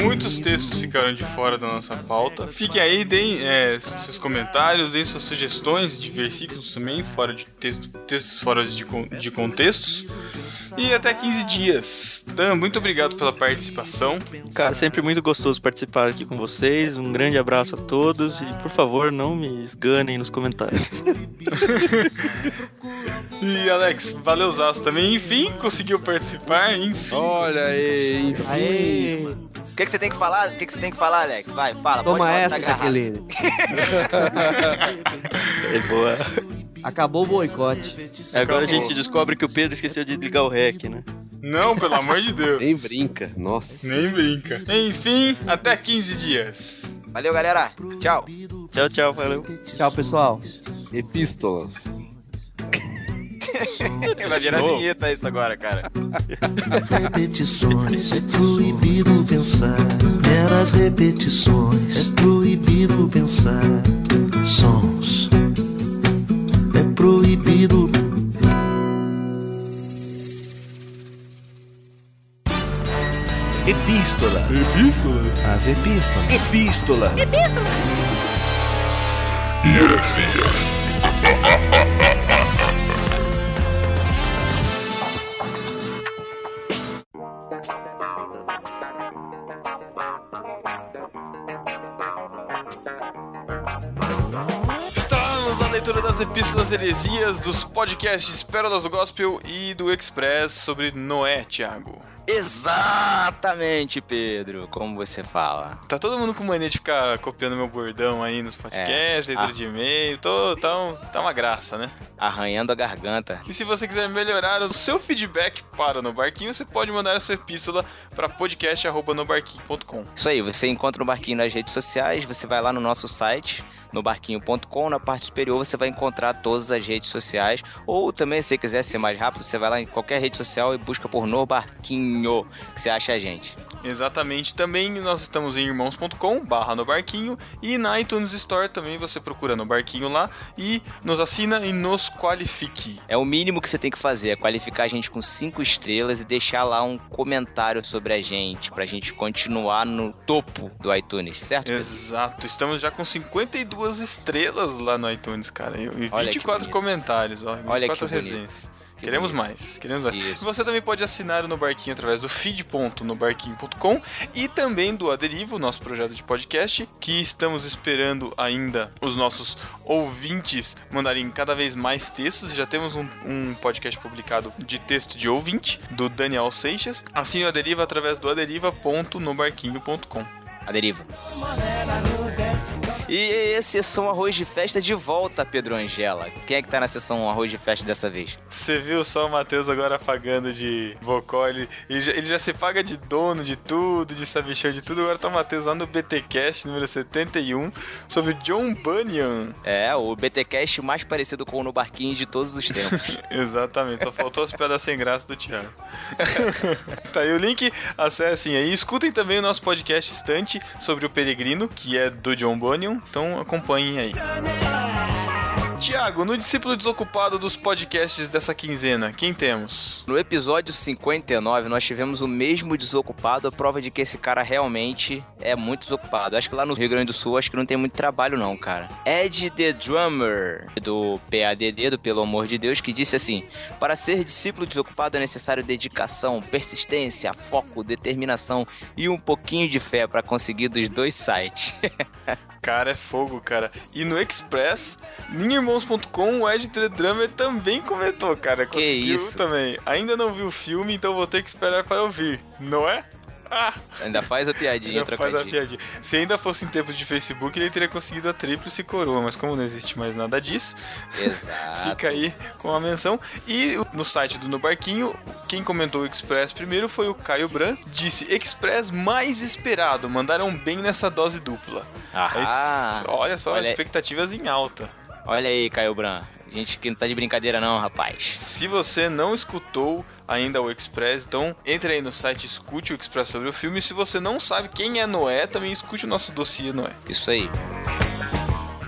Muitos textos ficaram de fora da nossa pauta. Fiquem aí, deem é, seus comentários, deem suas sugestões de versículos também, fora de texto, textos fora de, de contextos. E até 15 dias. Dan, muito obrigado pela participação. Cara, sempre muito gostoso participar aqui com vocês. Um grande abraço a todos e, por favor, não me esganem nos comentários. E Alex, valeu Zaço também. Enfim, conseguiu participar. Enfim. Olha aí, enfim. Aê! O que, que você tem que falar? O que, que você tem que falar, Alex? Vai, fala. pode Toma falar, essa, tá. Jaqueline. É boa. Acabou o boicote. Agora a gente descobre que o Pedro esqueceu de ligar o REC, né? Não, pelo amor de Deus. Nem brinca, nossa. Nem brinca. Enfim, até 15 dias. Valeu, galera. Tchau. Tchau, tchau, valeu. Tchau, pessoal. Epístolas. Vai virar vinheta isso agora, cara. repetições. É proibido pensar. Meras repetições. É proibido pensar. Sons. É proibido. Epístola. Epístola. As epístolas. Epístola. Estamos na das heresias dos podcasts Pérolas do Gospel e do Express sobre Noé, Thiago. Exatamente, Pedro. Como você fala. Tá todo mundo com mania de ficar copiando meu bordão aí nos podcasts, É. leitura Ah. de e-mail, tô, tá, um- tá uma graça, né? Arranhando a garganta. E se você quiser melhorar o seu feedback para No Barquinho, você pode mandar a sua epístola para podcast.nobarquinho.com. Isso aí, você encontra o Barquinho nas redes sociais, você vai lá no nosso site, no barquinho.com, na parte superior você vai encontrar todas as redes sociais, ou também se você quiser ser mais rápido, você vai lá em qualquer rede social e busca por No Barquinho, que você acha a gente. Exatamente. Também nós estamos em irmãos.com barra no barquinho e na iTunes Store também você procura no barquinho lá e nos assina e nos qualifique. É o mínimo que você tem que fazer, é qualificar a gente com cinco estrelas e deixar lá um comentário sobre a gente, pra gente continuar no topo do iTunes, certo? Pedro? Exato. Estamos já com 52 estrelas lá no iTunes, cara. E e Olha que 24 bonito. comentários, ó. 24 Olha que bonito. resenhas. Que Queremos mais, queremos mais. Isso. Você também pode assinar o No Barquinho através do feed.nobarquinho.com e também do Aderivo, nosso projeto de podcast, que estamos esperando ainda os nossos ouvintes mandarem cada vez mais textos. Já temos um, um podcast publicado de texto de ouvinte, do Daniel Seixas. Assine o Aderiva através do aderiva.nobarquinho.com. A E a sessão arroz de festa de volta, Pedro Angela. Quem é que tá na sessão arroz de festa dessa vez? Você viu só o Matheus agora pagando de Vocó, ele, ele, já, ele já se paga de dono de tudo, de sabichão de tudo, agora tá o Matheus lá no BTcast número 71 sobre John Bunyan. É, o BTcast mais parecido com o No Barquinho de todos os tempos. Exatamente, só faltou as piadas sem graça do Thiago. tá aí o link, acessem aí. Escutem também o nosso podcast Estante sobre o Peregrino, que é do John Bunyan, então acompanhem aí. Tiago, no discípulo desocupado dos podcasts dessa quinzena, quem temos? No episódio 59, nós tivemos o mesmo desocupado, a prova de que esse cara realmente é muito desocupado. Acho que lá no Rio Grande do Sul, acho que não tem muito trabalho não, cara. Ed The Drummer, do PADD, do Pelo Amor de Deus, que disse assim, para ser discípulo desocupado é necessário dedicação, persistência, foco, determinação e um pouquinho de fé para conseguir dos dois sites. Cara, é fogo, cara. E no Express, em irmãos.com, o Ed The Drummer também comentou, cara. Conseguiu isso? também. Ainda não vi o filme, então vou ter que esperar para ouvir, não é? Ainda faz a piadinha, já faz a piadinha. Se ainda fosse em tempos de Facebook, ele teria conseguido a tríplice coroa, mas como não existe mais nada disso, Exato. fica aí com a menção. E no site do No Barquinho, quem comentou o Express primeiro foi o Caio Bran. Disse: Express mais esperado, mandaram bem nessa dose dupla. Ah, olha só, olha- expectativas em alta. Olha aí, Caio Bran. Gente que não tá de brincadeira não, rapaz. Se você não escutou ainda o Express, então entre aí no site, escute o Express sobre o filme. Se você não sabe quem é Noé, também escute o nosso dossiê Noé. Isso aí.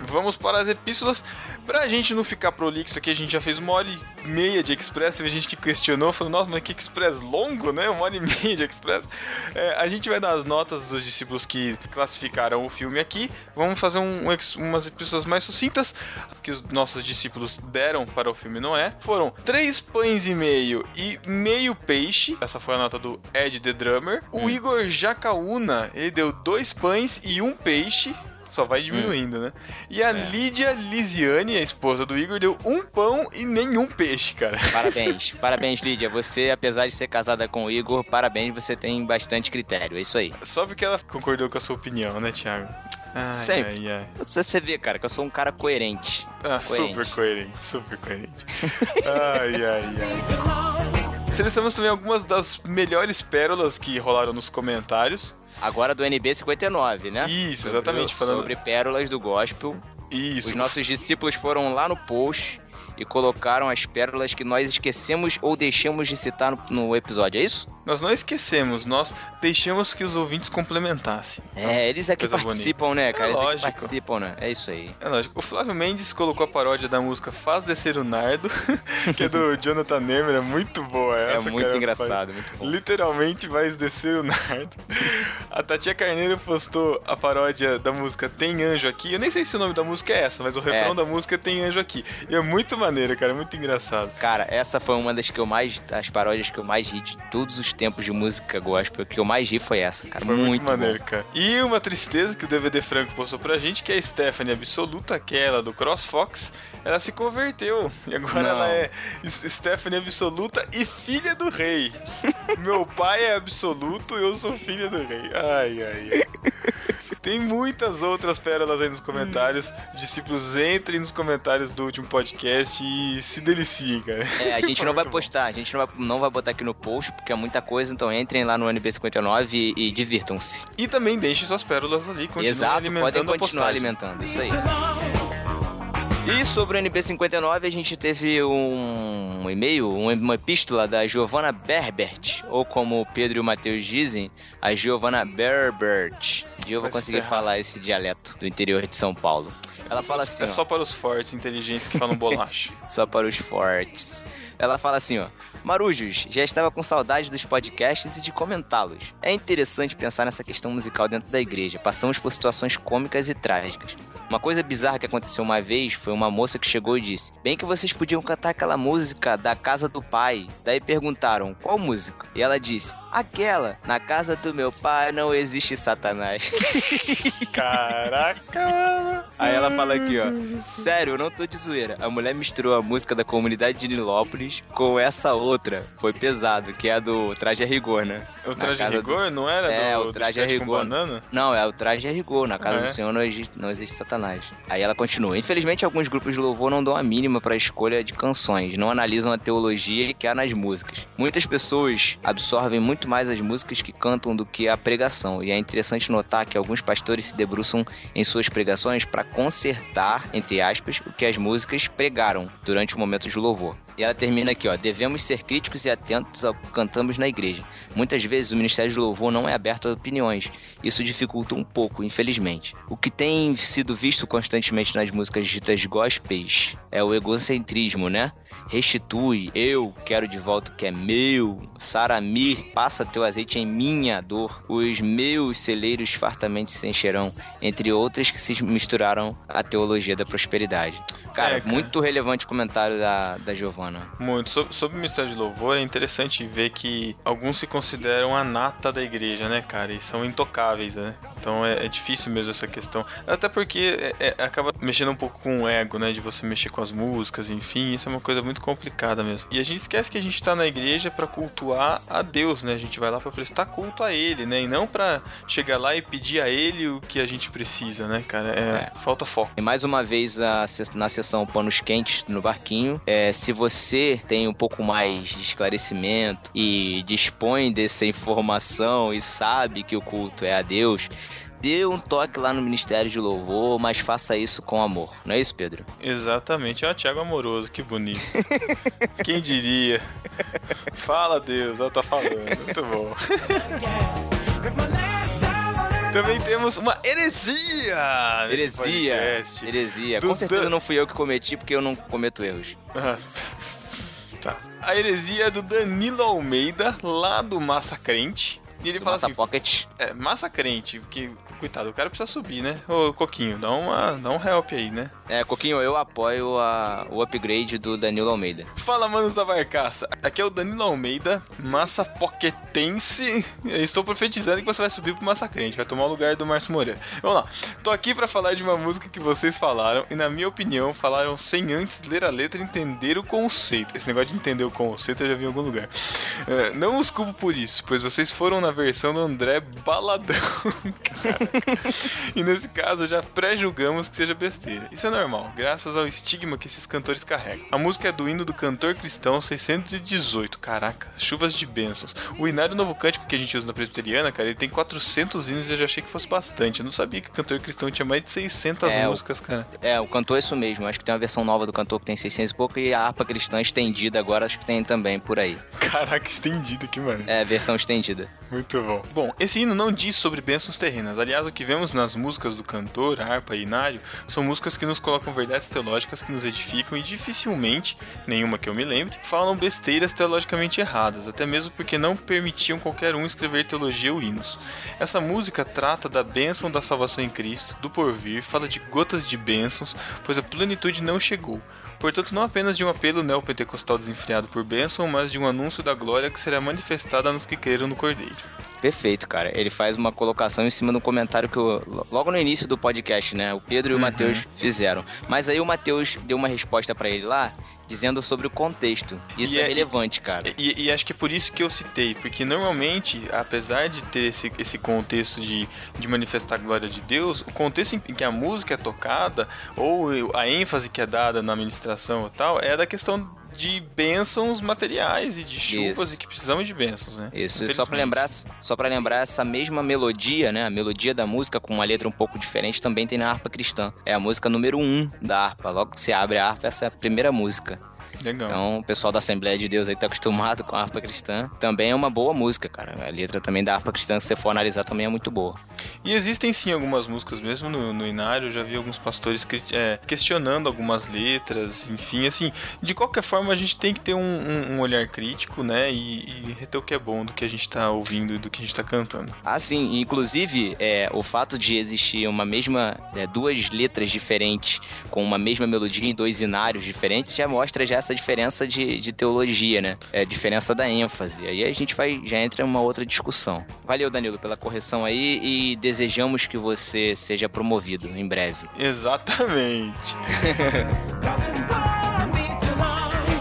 Vamos para as epístolas. Pra gente não ficar prolixo aqui, a gente já fez uma hora e meia de Express. Teve gente que questionou, falou, nossa, mas que Express longo, né? Uma hora e meia de Express. É, a gente vai dar as notas dos discípulos que classificaram o filme aqui. Vamos fazer um, umas epístolas mais sucintas que os nossos discípulos deram para o filme Noé. Foram três pães e meio e meio peixe. Essa foi a nota do Ed The Drummer. O Igor Jacaúna, ele deu dois pães e um peixe. Só vai diminuindo, né? E a Lídia Lisiane, a esposa do Igor, deu um pão e nenhum peixe, cara. Parabéns. parabéns, Lídia. Você, apesar de ser casada com o Igor, parabéns, você tem bastante critério. É isso aí. Só porque ela concordou com a sua opinião, né, Thiago? Ai, Sempre. ai, ai. Você você vê, cara, que eu sou um cara coerente. Ah, Coerente. super coerente, super coerente. ai, ai, ai. Selecionamos também algumas das melhores pérolas que rolaram nos comentários. Agora do NB 59, né? Isso, Sobre- exatamente, falando- Sobre pérolas do gospel. Isso. Os nossos discípulos foram lá no post e colocaram as pérolas que nós esquecemos ou deixamos de citar no, no episódio, é isso? Nós não esquecemos, nós deixamos que os ouvintes complementassem. É, eles aqui Coisa participam, né, cara? É eles lógico. participam, né? É isso aí. É lógico. O Flávio Mendes colocou a paródia da música Faz Descer o Nardo, que é do Jonathan Nehmer, é muito boa É essa, muito cara. engraçado, muito bom. Literalmente vai descer o nardo. A Tatia Carneiro postou a paródia da música Tem Anjo Aqui. Eu nem sei se o nome da música é essa, mas o refrão É. da música Tem Anjo Aqui. E é muito maneiro, cara, é muito engraçado. Cara, essa foi uma das que eu mais. as paródias que eu mais ri de todos os tempos de música gospel. que eu mais ri foi essa, cara. Foi muito, muito, maneiro, bom. cara. E uma tristeza que o DVD Franco postou pra gente, que é a Stephanie Absoluta, aquela do CrossFox, ela se converteu. E agora Não. ela é Stephanie Absoluta e filha do rei. Meu pai é absoluto eu sou filha do rei. Ai, ai, ai. Tem muitas outras pérolas aí nos comentários. Discípulos, entrem nos comentários do último podcast e se deliciem, cara. É, a gente não vai postar, a gente não vai, não vai botar aqui no post, porque é muita coisa, então entrem lá no NB59 e, e divirtam-se. E também deixem suas pérolas ali, continuem Exato, alimentando podem continuar alimentando, isso aí. E sobre o NB59, a gente teve um e-mail, um- uma epístola da Giovanna Berbert, ou como o Pedro e o Matheus dizem, a Giovanna Berbert. E eu vou conseguir falar esse dialeto do interior de São Paulo. Ela fala assim, É ó, só para os fortes, inteligentes que falam bolacha. só para os fortes. Ela fala assim, ó. Marujos, já estava com saudade dos podcasts e de comentá-los. É interessante pensar nessa questão musical dentro da igreja. Passamos por situações cômicas e trágicas. Uma coisa bizarra que aconteceu uma vez foi uma moça que chegou e disse: Bem que vocês podiam cantar aquela música da casa do pai. Daí perguntaram: Qual música? E ela disse: Aquela. Na casa do meu pai não existe Satanás. Caraca, mano. Aí ela fala aqui, ó. Sério, eu não tô de zoeira. A mulher misturou a música da comunidade de Nilópolis com essa outra. Foi pesado, que é a do Traje a Rigor, né? O traje a rigor do- não era É, do, o do traje a rigor. Não, é o Traje a Rigor. Na casa Ah, é? do Senhor não existe, não existe Satanás. Aí ela continua. Infelizmente, alguns grupos de louvor não dão a mínima pra escolha de canções. Não analisam a teologia que há nas músicas. Muitas pessoas absorvem muito mais as músicas que cantam do que a pregação. E é interessante notar que alguns pastores se debruçam em suas pregações para consertar, entre aspas, o que as músicas pregaram durante o momento de louvor. E ela termina aqui, ó. Devemos ser críticos e atentos ao que cantamos na igreja. Muitas vezes o ministério de louvor não é aberto a opiniões. Isso dificulta um pouco, infelizmente. O que tem sido visto constantemente nas músicas ditas gospels é o egocentrismo, né? Restitui, eu quero de volta o que é meu. Saramir, passa teu azeite em minha dor. Os meus celeiros fartamente se encherão. Entre outras que se misturaram à teologia da prosperidade. Cara, É, cara. muito relevante o comentário da, da Giovana. Muito. Sob- Sobre o ministério de louvor, é interessante ver que alguns se consideram a nata da igreja, né, cara? E são intocáveis, né? Então é, é difícil mesmo essa questão. Até porque é- é- acaba mexendo um pouco com o ego, né? De você mexer com as músicas, enfim. Isso é uma coisa muito complicada mesmo. E a gente esquece que a gente tá na igreja pra cultuar a Deus, né? A gente vai lá pra prestar culto a Ele, né? E não pra chegar lá e pedir a Ele o que a gente precisa, né, cara? É, Falta foco. E mais uma vez a na sessão Panos Quentes no Barquinho, é, se você tem um pouco mais de esclarecimento e dispõe dessa informação e sabe que o culto é a Deus, dê um toque lá no Ministério de Louvor, mas faça isso com amor. Não é isso, Pedro? Exatamente. Ó, Thiago Amoroso, que bonito. Quem diria? Fala, Deus, ela tá falando. Muito bom. Também temos uma heresia! Heresia. Heresia. Do Com certeza Dan- não fui eu que cometi, porque eu não cometo erros. Ah, tá. A heresia é do Danilo Almeida, lá do Massa Crente. E ele fala Massa assim: Pocket. é, Massa Crente, porque, coitado, o cara precisa subir, né? Ô, Coquinho, dá, uma, dá um help aí, né? É, Coquinho, eu apoio a- o upgrade do Danilo Almeida. Fala, manos da barcaça. Aqui é o Danilo Almeida, massa poquetense. Eu estou profetizando que você vai subir pro Massa Crente, vai tomar o lugar do Márcio Moreira. Vamos lá. Tô aqui pra falar de uma música que vocês falaram e, na minha opinião, falaram sem antes ler a letra e entender o conceito. Esse negócio de entender o conceito eu já vi em algum lugar. É, não os culpo por isso, pois vocês foram na versão do André Baladão. Caraca. e nesse caso já pré-julgamos que seja besteira. Isso é normal, graças ao estigma que esses cantores carregam. A música é do hino do cantor cristão 618. Caraca, chuvas de bênçãos. O hinário novo cântico que a gente usa na presbiteriana, cara, ele tem 400 hinos e eu já achei que fosse bastante. Eu não sabia que o cantor cristão tinha mais de 600 É, músicas, cara. É, o cantor é isso mesmo. Acho que tem uma versão nova do cantor que tem 600 e pouco e a harpa cristã estendida agora acho que tem também por aí. Caraca, estendido aqui, mano. É, versão estendida. Muito bom. Bom, esse hino não diz sobre bênçãos terrenas. Aliás, o que vemos nas músicas do cantor, harpa e inário são músicas que nos colocam verdades teológicas que nos edificam e dificilmente, nenhuma que eu me lembre, falam besteiras teologicamente erradas, até mesmo porque não permitiam qualquer um escrever teologia ou hinos. Essa música trata da bênção da salvação em Cristo, do porvir, fala de gotas de bênçãos, pois a plenitude não chegou. Portanto, não apenas de um apelo neopentecostal desenfreado por bênção, mas de um anúncio da glória que será manifestada nos que creram no Cordeiro. Perfeito, cara. Ele faz uma colocação em cima do comentário que eu, logo no início do podcast, né? O Pedro e o Matheus fizeram. Mas aí o Matheus deu uma resposta pra ele lá, dizendo sobre o contexto. Isso E é, é- relevante, cara. E, e acho que é por isso que eu citei, porque normalmente, apesar de ter esse, esse contexto de, de manifestar a glória de Deus, o contexto em que a música é tocada, ou a ênfase que é dada na ministração e tal, é da questão de bênçãos materiais e de chuvas Isso. e que precisamos de bênçãos, né? Isso, e só pra Infelizmente. lembrar, só para lembrar essa mesma melodia, né? A melodia da música com uma letra um pouco diferente também tem na harpa cristã. É a música número um da harpa. Logo que você abre a harpa, essa é a primeira música. Legal. Então, o pessoal da Assembleia de Deus aí tá acostumado com a harpa cristã. Também é uma boa música, cara. A letra também da harpa cristã, se você for analisar, também é muito boa. E existem sim algumas músicas mesmo no, no Inário, eu já vi alguns pastores cri- é, questionando algumas letras, enfim, assim, de qualquer forma a gente tem que ter um, um- um olhar crítico, né, e, e reter o que é bom do que a gente tá ouvindo e do que a gente tá cantando. Ah, sim. Inclusive, é, o fato de existir uma mesma... é, duas letras diferentes com uma mesma melodia em dois inários diferentes já mostra já essa diferença de, de teologia, né? É, diferença da ênfase. Aí a gente vai... já entra em uma outra discussão. Valeu, Danilo, pela correção aí e desejamos que você seja promovido em breve. Exatamente.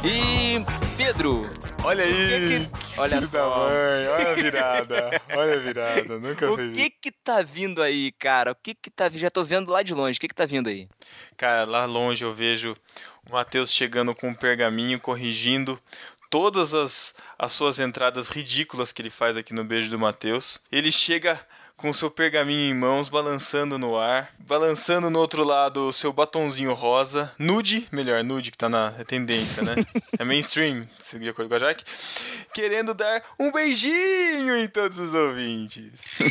E... Pedro, Olha aí, que que- olha só. mãe, olha a virada, olha a virada, nunca o fez que que tá vindo aí, cara? O que que tá... Já tô vendo lá de longe. O que que tá vindo aí? Cara, lá longe eu vejo o Matheus chegando com um pergaminho, corrigindo todas as, as suas entradas ridículas que ele faz aqui no beijo do Matheus. Ele chega com o seu pergaminho em mãos, balançando no ar, balançando no outro lado o seu batonzinho rosa, nude, melhor, nude que tá na tendência, né? É mainstream, acordo com a Jaque, querendo dar um beijinho em todos os ouvintes.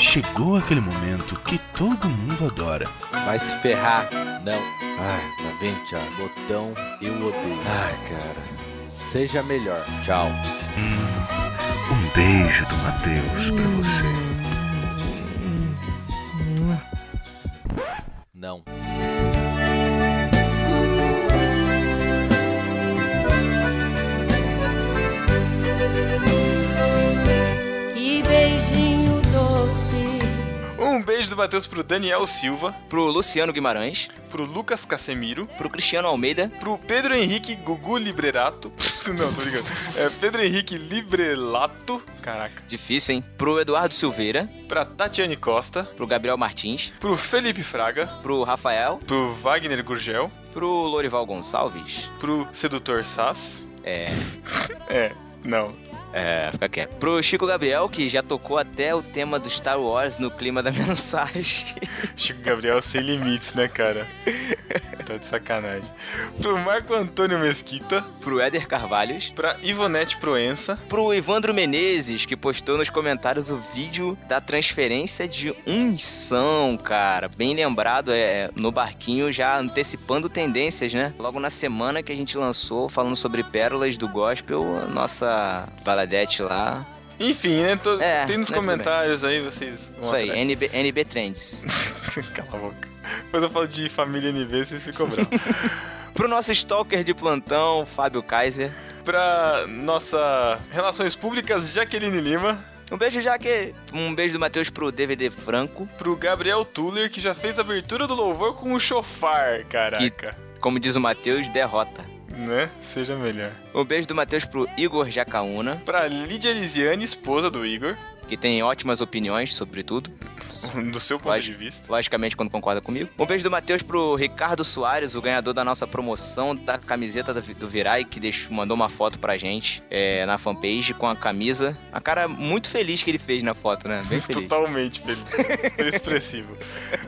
Chegou aquele momento que todo mundo adora. Vai se ferrar. Não. Ai, tá vendo, Thiago? Botão eu odeio. Ai, cara. Seja melhor. Tchau. Um beijo do Matheus pra você. Não. Do Matheus pro Daniel Silva, Pro Luciano Guimarães, pro Lucas Casemiro, pro Cristiano Almeida, pro Pedro Henrique Gugu Librerato. Não, tô brincando. É Pedro Henrique Librelato. Caraca. difícil, hein? Pro Eduardo Silveira, Pra Tatiane Costa. pro Gabriel Martins, Pro Felipe Fraga. pro Rafael, Pro Wagner Gurgel. pro Lorival Gonçalves. Pro Sedutor Sass. É, É, não. É, fica quieto. Pro Chico Gabriel, que já tocou até o tema do Star Wars no clima da mensagem. Chico Gabriel sem limites, né, cara? Tá de sacanagem. Pro Marco Antônio Mesquita. Pro Éder Carvalhos. Pra Ivonete Proença. Pro Ivandro Menezes, que postou nos comentários o vídeo da transferência de unção, cara. Bem lembrado, é no barquinho, já antecipando tendências, né? Logo na semana que a gente lançou, falando sobre pérolas do gospel, nossa baladete lá. Enfim, né? Tô- É, tem nos né, comentários aí, vocês Isso aí, atrás. NB, NB Trends. Cala a boca. Depois eu falo de família NV, vocês ficam bravos. Pro nosso stalker de plantão, Fábio Kaiser. pra nossa Relações Públicas, Jaqueline Lima. Um beijo, Jaque. Um beijo do Matheus pro DVD Franco. Pro Gabriel Tuller, que já fez a abertura do louvor com o chofar, caraca. Como diz o Matheus, derrota. Né? Seja melhor. Um beijo do Matheus pro Igor Jacaúna. Pra Lídia Elisiane, esposa do Igor. Que tem ótimas opiniões sobre tudo. Do seu ponto Lógico- de vista. Logicamente, quando concorda comigo. Um beijo do Matheus pro Ricardo Soares, o ganhador da nossa promoção da camiseta do, Virai, que deixou, mandou uma foto pra gente é, na fanpage com a camisa. A cara muito feliz que ele fez na foto, né? Bem feliz. Totalmente feliz. Expressivo.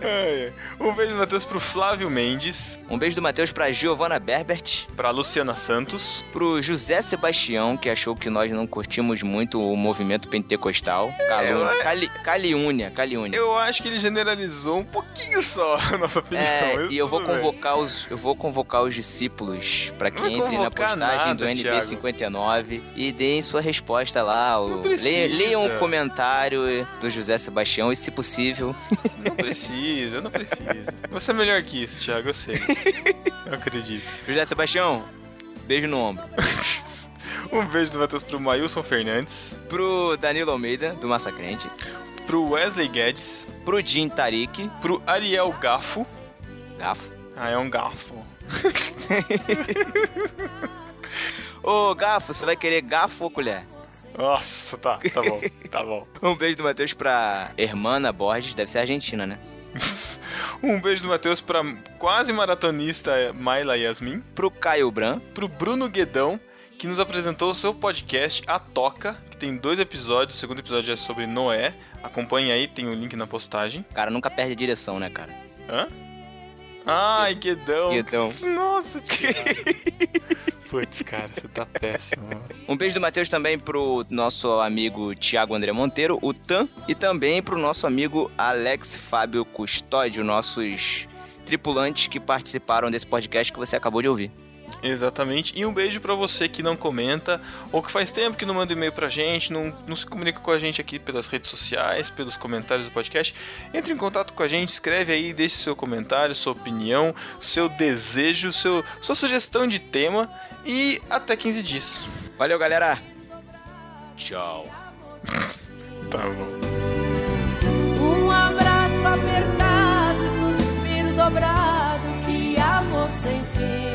Ai, ai. Um beijo do Matheus pro Flávio Mendes. Um beijo do Matheus pra Giovana Berbert. Pra Luciana Santos. Pro José Sebastião, que achou que nós não curtimos muito o movimento pentecostal. Calúnia. eu- Cali, Caliúnia, Caliúnia. Eu acho que ele generalizou um pouquinho só a nossa opinião. É, e eu vou bem. convocar os, eu vou convocar os discípulos para que entrem na postagem nada, do Thiago. NB59 e deem sua resposta lá. O, precisa. leia- leiam o comentário do José Sebastião e, se possível, Não precisa, não precisa. Você é melhor que isso, Thiago, eu sei. Eu acredito. José Sebastião, beijo no ombro. Um beijo do Matheus pro Mailson Fernandes. Pro Danilo Almeida, do Massacrente. Pro Wesley Guedes. Pro Jim Tarik. Pro Ariel Gafo. Gafo. Ah, é um gafo. Ô, Gafo, você vai querer gafo ou colher? Nossa, tá, tá bom, tá bom. Um beijo do Matheus pra Hermana Borges, deve ser argentina, né? Um beijo do Matheus pra quase maratonista Maila Yasmin. Pro Caio Bran. Pro Bruno Guedão, que nos apresentou o seu podcast A Toca, que tem dois episódios. O segundo episódio é sobre Noé. Acompanhe aí, tem o link na postagem. Cara, nunca perde a direção, né, cara? Hã? Ai, Guedão. Guedão. Nossa, Thiago. Putz, cara, você tá péssimo. Um beijo do Matheus também pro nosso amigo Tiago André Monteiro, o Tan, e também pro nosso amigo Alex Fábio Custódio, nossos tripulantes que participaram desse podcast que você acabou de ouvir. Exatamente. E um beijo pra você que não comenta, ou que faz tempo que não manda e-mail pra gente, não, não se comunica com a gente aqui pelas redes sociais, pelos comentários do podcast. Entre em contato com a gente, escreve aí, deixe seu comentário, sua opinião, seu desejo, seu, sua sugestão de tema e até 15 dias. Valeu, galera! Tchau. Tá bom. Um abraço apertado, suspiro dobrado, que amor sem fim.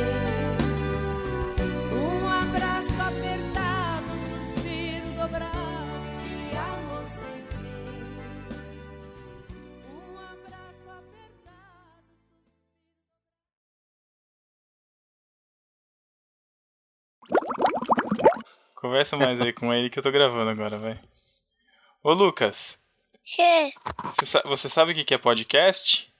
Conversa mais aí com ele que eu tô gravando agora, vai. Ô Lucas, Que? você, sa- você sabe o que que é podcast?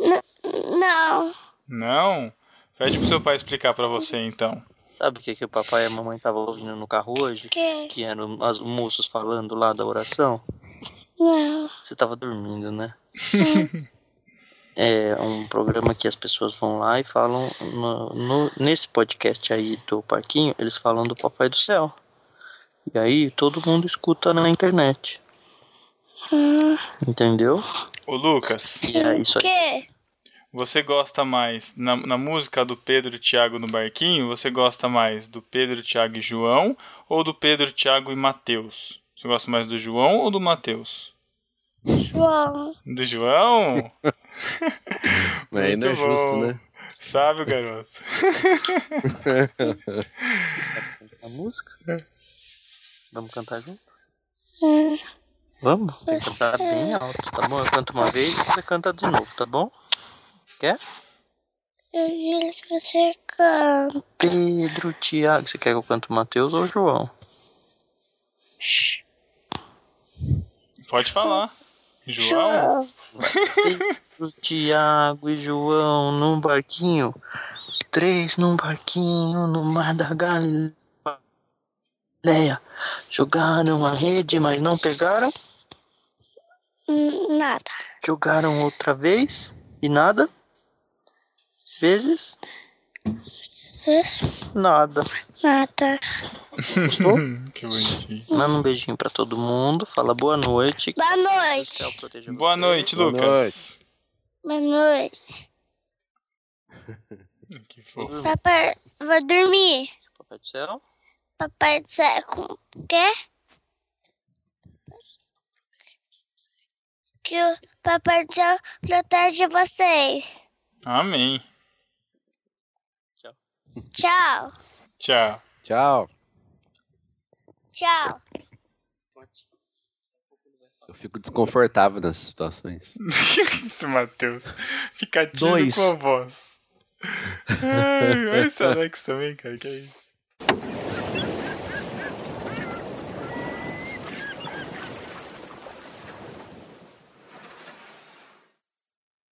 Não. Não? Pede pro seu pai explicar pra você então. Sabe o que, que o papai e a mamãe estavam ouvindo no carro hoje? Que? Que eram os moços falando lá da oração? Não. Você tava dormindo, né? é um programa que as pessoas vão lá e falam. no- no- nesse podcast aí do Parquinho, eles falam do Papai do Céu. E aí todo mundo escuta na internet. Hum, Entendeu? Ô Lucas, E é isso aí. que? você gosta mais, na, na música do Pedro e Tiago no barquinho, você gosta mais do Pedro, Tiago e João ou do Pedro, Tiago e Mateus? Você gosta mais do João ou do Mateus? João. Do João? Mas aí não é Muito justo, bom. né? Sabe o garoto? A música? Vamos cantar junto? Hum, Vamos? Tem que cantar bem alto, tá bom? Eu canto uma vez e você canta de novo, tá bom? Quer? eu digo que você canta. Pedro, Tiago. Você quer que eu cante o Mateus ou o João? Pode falar. João? Tiago e João num barquinho. Os três num barquinho no mar da Galileia. Jogaram a rede, mas não pegaram. Nada. Jogaram outra vez e nada. Vezes Vezes nada. Nada. que bonitinho. Manda um beijinho pra todo mundo. Fala boa noite. Boa noite. Boa vocês. noite, Boa Lucas. Boa noite. Que fofo. Papai, vou dormir. Papai do céu. Papai do céu, com o quê? Que o Papai do céu protege vocês. Amém. Tchau. Tchau. Tchau. Tchau. Eu fico desconfortável nessas situações. Isso, Matheus. Fica tímido Dois. com a voz. Ai, olha esse Alex também, cara. Que é isso?